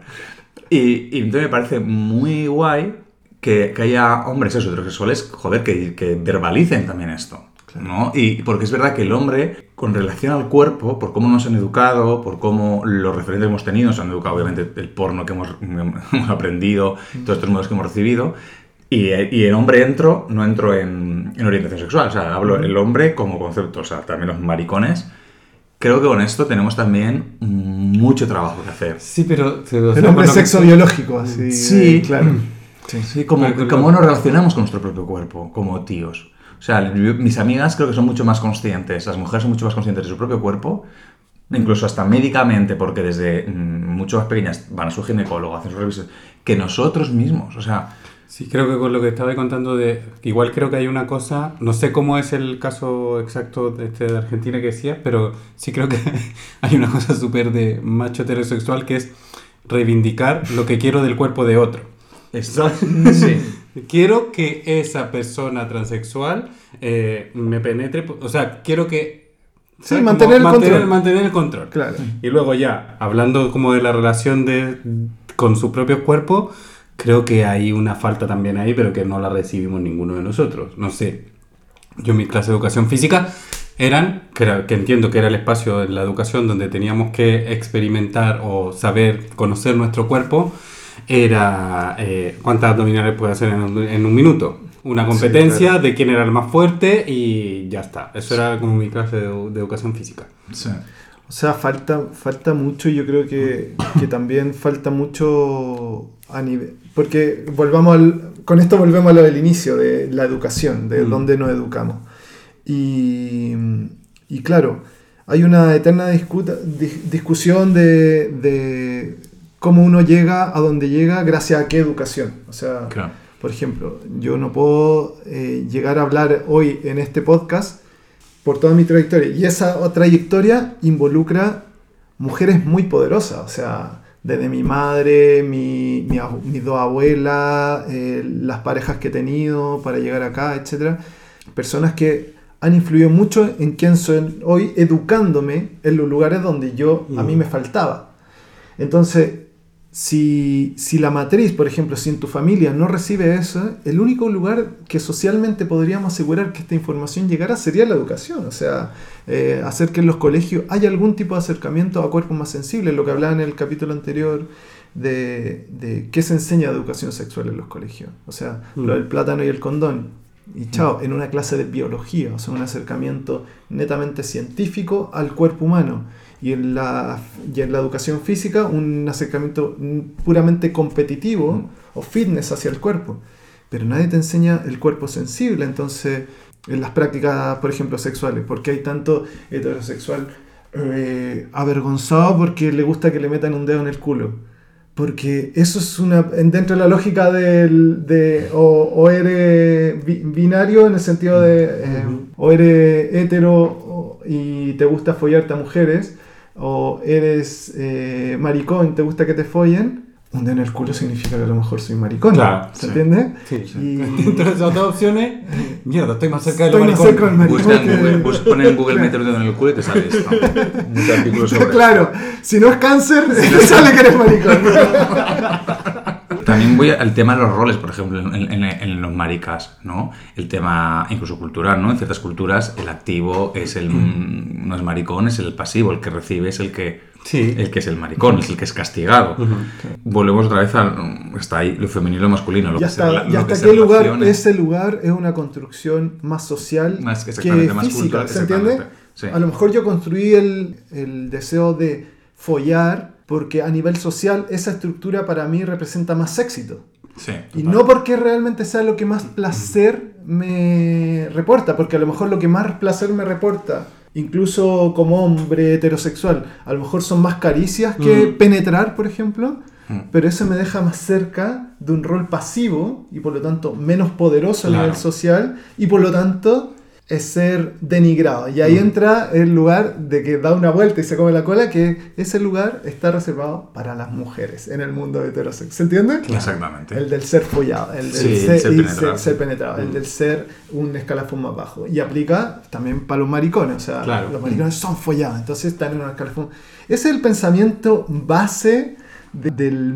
Y, y entonces me parece muy guay que, que haya hombres heterosexuales, joder, que, que verbalicen también esto. ¿no? Y porque es verdad que el hombre, con relación al cuerpo, por cómo nos han educado, por cómo los referentes que hemos tenido, nos han educado obviamente el porno que hemos, hemos aprendido, todos estos modos que hemos recibido, y, y el hombre entro, no entro en, en orientación sexual, o sea, hablo el hombre como concepto, o sea, también los maricones. Creo que con esto tenemos también mucho trabajo que hacer. Sí, pero. El hombre que- sexo biológico, así. Sí. eh, claro. Sí, sí, como, Pero- cómo nos relacionamos con nuestro propio cuerpo, como tíos. O sea, mis amigas creo que son mucho más conscientes, las mujeres son mucho más conscientes de su propio cuerpo, incluso hasta médicamente, porque desde mm, mucho más pequeñas van a su ginecólogo, hacen sus revisiones, que nosotros mismos. O sea, Sí, creo que con lo que estaba contando de... Igual creo que hay una cosa, no sé cómo es el caso exacto de, este de Argentina que decías, pero sí creo que hay una cosa súper de macho heterosexual que es reivindicar lo que quiero del cuerpo de otro. esto, Quiero que esa persona transexual eh, me penetre, o sea, quiero que... Sí, mantener el mantener, control. mantener el control. Claro. Y luego ya, hablando como de la relación de, con su propio cuerpo, creo que hay una falta también ahí, pero que no la recibimos ninguno de nosotros. No sé, yo en mi clase de educación física eran, que, era- que entiendo que era el espacio de la educación donde teníamos que experimentar o saber conocer nuestro cuerpo, era eh, cuántas abdominales puede hacer en un, en un minuto. Una competencia de quién era el más fuerte y ya está. Eso era como mi clase de, de educación física. sí. O sea, falta, falta mucho, yo creo que, que también falta mucho a nivel... Porque volvamos al, con esto volvemos a lo del inicio, de la educación, de Mm. dónde nos educamos. Y, y claro, hay una eterna discuta- dis- discusión de, de cómo uno llega a donde llega gracias a qué educación. O sea, Claro. por ejemplo, yo no puedo eh, llegar a hablar hoy en este podcast por toda mi trayectoria. Y esa trayectoria involucra mujeres muy poderosas. O sea, desde mi madre, mi, mis dos abuelas, eh, las parejas que he tenido para llegar acá, etc. Personas que han influido mucho en quién soy hoy, educándome en los lugares donde yo a mí me faltaba. Entonces, si, si la matriz, por ejemplo, si en tu familia no recibe eso, el único lugar que socialmente podríamos asegurar que esta información llegara sería la educación. O sea, eh, hacer que en los colegios haya algún tipo de acercamiento a cuerpos más sensibles, lo que hablaba en el capítulo anterior de, de qué se enseña de educación sexual en los colegios. O sea, lo del plátano y el condón. Y chao, en una clase de biología, o sea, un acercamiento netamente científico al cuerpo humano. Y en la, y en la educación física, un acercamiento mm, puramente competitivo o fitness hacia el cuerpo. Pero nadie te enseña el cuerpo sensible, entonces, en las prácticas, por ejemplo, sexuales, porque hay tanto heterosexual eh, avergonzado porque le gusta que le metan un dedo en el culo. Porque eso es una. en- Dentro de la lógica del. De, o, o eres bi- binario en el sentido de. eh, O eres hetero y te gusta follarte a mujeres. O eres eh, maricón y te gusta que te follen. Un dedo en el culo significa que a lo mejor soy maricón. Claro, ¿Se sí. ente? Sí, Y- Dentro de esas dos opciones, mierda, estoy más cerca de lo Estoy más maricón. cerca del maricón. Busca en que- Google, bus- pon en Google meter un dedo en el culo y te sale esto. Muchos artículos sobre claro, si no es cáncer, sale que eres maricón. También voy al tema de los roles, por ejemplo, en, en- en los maricas, ¿no? El tema incluso cultural, ¿no? En ciertas culturas el activo es el no es maricón, es el pasivo, el que recibe es el que Sí. el que es el maricón, es el que es castigado. Volvemos otra vez al está ahí lo femenino y lo masculino, lo y que se hasta, rela- y hasta que qué lugar relaciona. ese lugar es una construcción más social Más- que exactamente, más física, cultural, ¿se entiende? sí. A lo mejor yo construí el, el deseo de follar porque a nivel social esa estructura para mí representa más éxito. Sí, Y no porque realmente sea lo que más placer me reporta, porque a lo mejor lo que más placer me reporta, incluso como hombre heterosexual, a lo mejor son más caricias que penetrar, por ejemplo, Mm. pero eso me deja más cerca de un rol pasivo y por lo tanto menos poderoso a nivel social y por lo tanto es ser denigrado. Y ahí entra el lugar de que da una vuelta y se come la cola, que ese lugar está reservado para las mujeres en el mundo heterosexual. ¿Se entiende? Exactamente. El del ser follado, el del Sí, ser, penetrado. ser- ser penetrado, el del ser un escalafón más bajo. Y aplica también para los maricones, o sea, Claro. los maricones son follados, entonces están en un escalafón. Ese es el pensamiento base de- del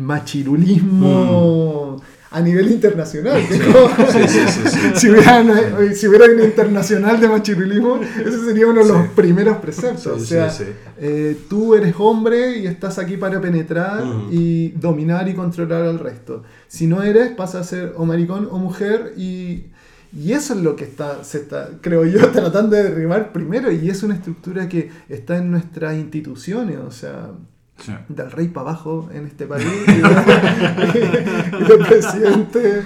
machirulismo a nivel internacional. Sí, si, hubiera, una- si hubiera una internacional de machirulismo, ese sería uno de los primeros preceptos. o sea, eh, tú eres hombre y estás aquí para penetrar y dominar y controlar al resto. Si no eres, pasa a ser o maricón o mujer y, y eso es lo que está, se está, creo yo, tratando de derribar primero y es una estructura que está en nuestras instituciones, o sea, Sí. del rey para abajo en este país y, de- y del presidente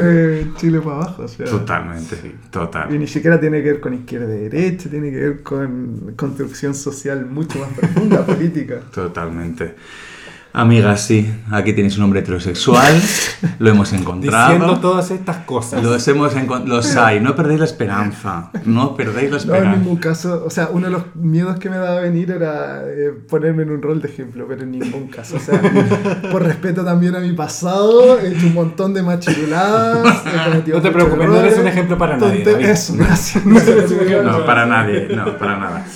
eh, Chile para abajo. O sea, Totalmente, total. y ni siquiera tiene que ver con izquierda y derecha, tiene que ver con construcción social mucho más profunda, política. Totalmente. Amiga, sí, aquí tenéis un hombre heterosexual, lo hemos encontrado. Diciendo todas estas cosas. Los hemos los hay, no perdéis la esperanza, no perdéis la No, en esperanza. ningún caso, o sea, uno de los miedos que me daba venir era eh, ponerme en un rol de ejemplo, pero en ningún caso. O sea, por respeto también a mi pasado, he hecho un montón de machiruladas. No te preocupes, no eres errores. un ejemplo para nadie. Eso, gracias. No. No, para nadie, no, para nada.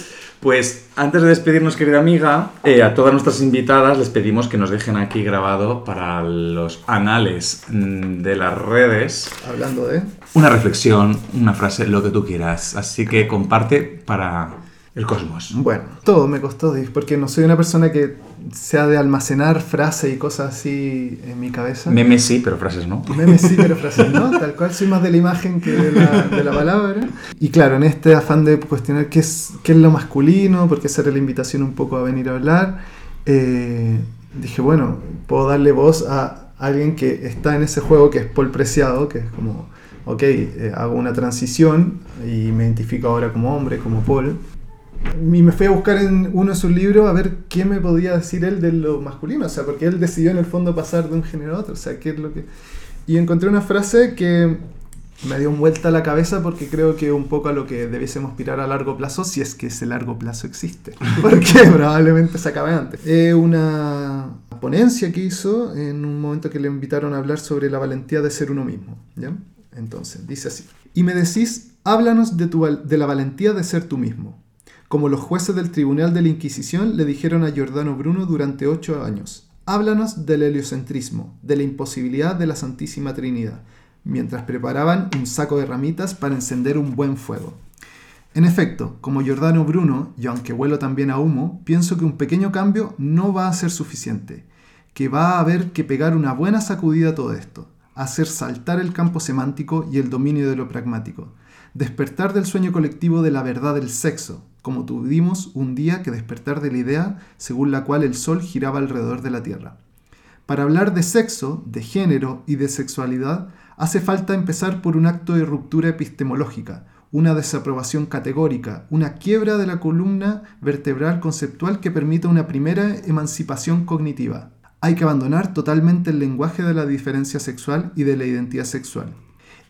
Pues antes de despedirnos, querida amiga, eh, a todas nuestras invitadas les pedimos que nos dejen aquí grabado para los anales mm, de las redes Hablando de... una reflexión, una frase, lo que tú quieras. Así que comparte para el cosmos. Bueno, todo me costó, porque no soy una persona que sea de almacenar frases y cosas así en mi cabeza. Memes sí, pero frases no. Memes sí, pero frases no, tal cual. Soy más de la imagen que de la, de la palabra. Y claro, en este afán de cuestionar qué es, qué es lo masculino, porque esa era la invitación un poco a venir a hablar, eh, dije, bueno, puedo darle voz a alguien que está en ese juego que es Paul Preciado, que es como, ok, eh, hago una transición y me identifico ahora como hombre, como Paul. Y me fui a buscar en uno de sus libros a ver qué me podía decir él de lo masculino, o sea, porque él decidió en el fondo pasar de un género a otro, o sea, qué es lo que... Y encontré una frase que me dio vuelta a la cabeza porque creo que un poco a lo que debiésemos aspirar a largo plazo, si es que ese largo plazo existe, porque probablemente se acabe antes. Es una ponencia que hizo en un momento que le invitaron a hablar sobre la valentía de ser uno mismo, ¿ya? Entonces, dice así. Y me decís, háblanos de, tu, de la valentía de ser tú mismo como los jueces del Tribunal de la Inquisición le dijeron a Giordano Bruno durante ocho años. Háblanos del heliocentrismo, de la imposibilidad de la Santísima Trinidad, mientras preparaban un saco de ramitas para encender un buen fuego. En efecto, como Giordano Bruno, y aunque vuelo también a humo, pienso que un pequeño cambio no va a ser suficiente, que va a haber que pegar una buena sacudida a todo esto, hacer saltar el campo semántico y el dominio de lo pragmático, despertar del sueño colectivo de la verdad del sexo, como tuvimos un día que despertar de la idea según la cual el Sol giraba alrededor de la Tierra. Para hablar de sexo, de género y de sexualidad, hace falta empezar por un acto de ruptura epistemológica, una desaprobación categórica, una quiebra de la columna vertebral conceptual que permita una primera emancipación cognitiva. Hay que abandonar totalmente el lenguaje de la diferencia sexual y de la identidad sexual.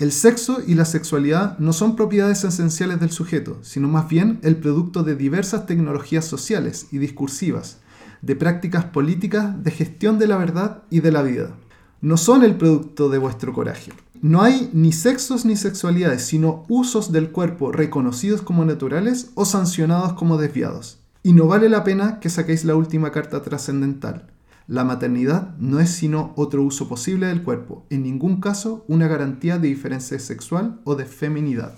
El sexo y la sexualidad no son propiedades esenciales del sujeto, sino más bien el producto de diversas tecnologías sociales y discursivas, de prácticas políticas de gestión de la verdad y de la vida. No son el producto de vuestro coraje. No hay ni sexos ni sexualidades, sino usos del cuerpo reconocidos como naturales o sancionados como desviados. Y no vale la pena que saquéis la última carta trascendental la maternidad no es sino otro uso posible del cuerpo, en ningún caso una garantía de diferencia sexual o de feminidad.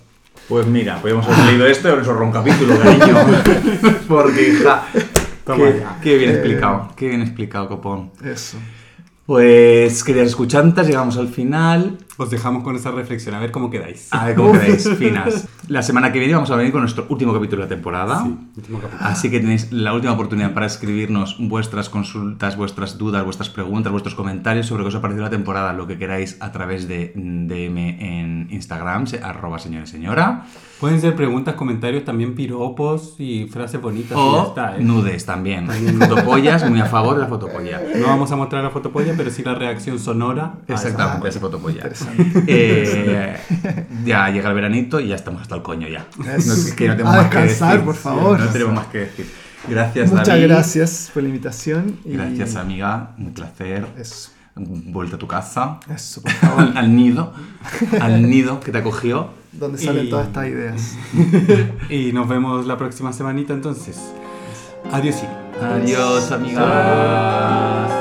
Pues mira, podríamos haber leído esto y haber un capítulo, cariño. Porque, hija, qué, qué, bien explicado, qué bien explicado, Copón. Eso. Pues, queridas escuchantes, llegamos al final. Os dejamos con esa reflexión, a ver cómo quedáis. A ver cómo quedáis, finas. La semana que viene vamos a venir con nuestro último capítulo de la temporada. Sí, último capítulo. Así que tenéis la última oportunidad para escribirnos vuestras consultas, vuestras dudas, vuestras preguntas, vuestros comentarios sobre qué os ha parecido la temporada, lo que queráis a través de DM en Instagram, se- arroba señora y señora. Pueden ser preguntas, comentarios, también piropos y frases bonitas. y ya O está, ¿eh? nudes también. Fotopollas, muy a favor de la fotopolla. No vamos a mostrar la fotopolla, pero sí la reacción sonora. a esa. Exactamente, ese fotopolla. Eh, ya llega el veranito y ya estamos hasta el coño ya. Eso. No, es que no tenemos A más que descansar, decir. por favor. No tenemos más que decir. Gracias, Muchas David. gracias por la invitación. y- Gracias, amiga. Un placer. Eso, Vuelta a tu casa. eso, por favor. Al, al nido. Al nido que te acogió. donde salen Y- todas estas ideas. Y nos vemos la próxima semanita entonces. Adiós. Adiós, amigas.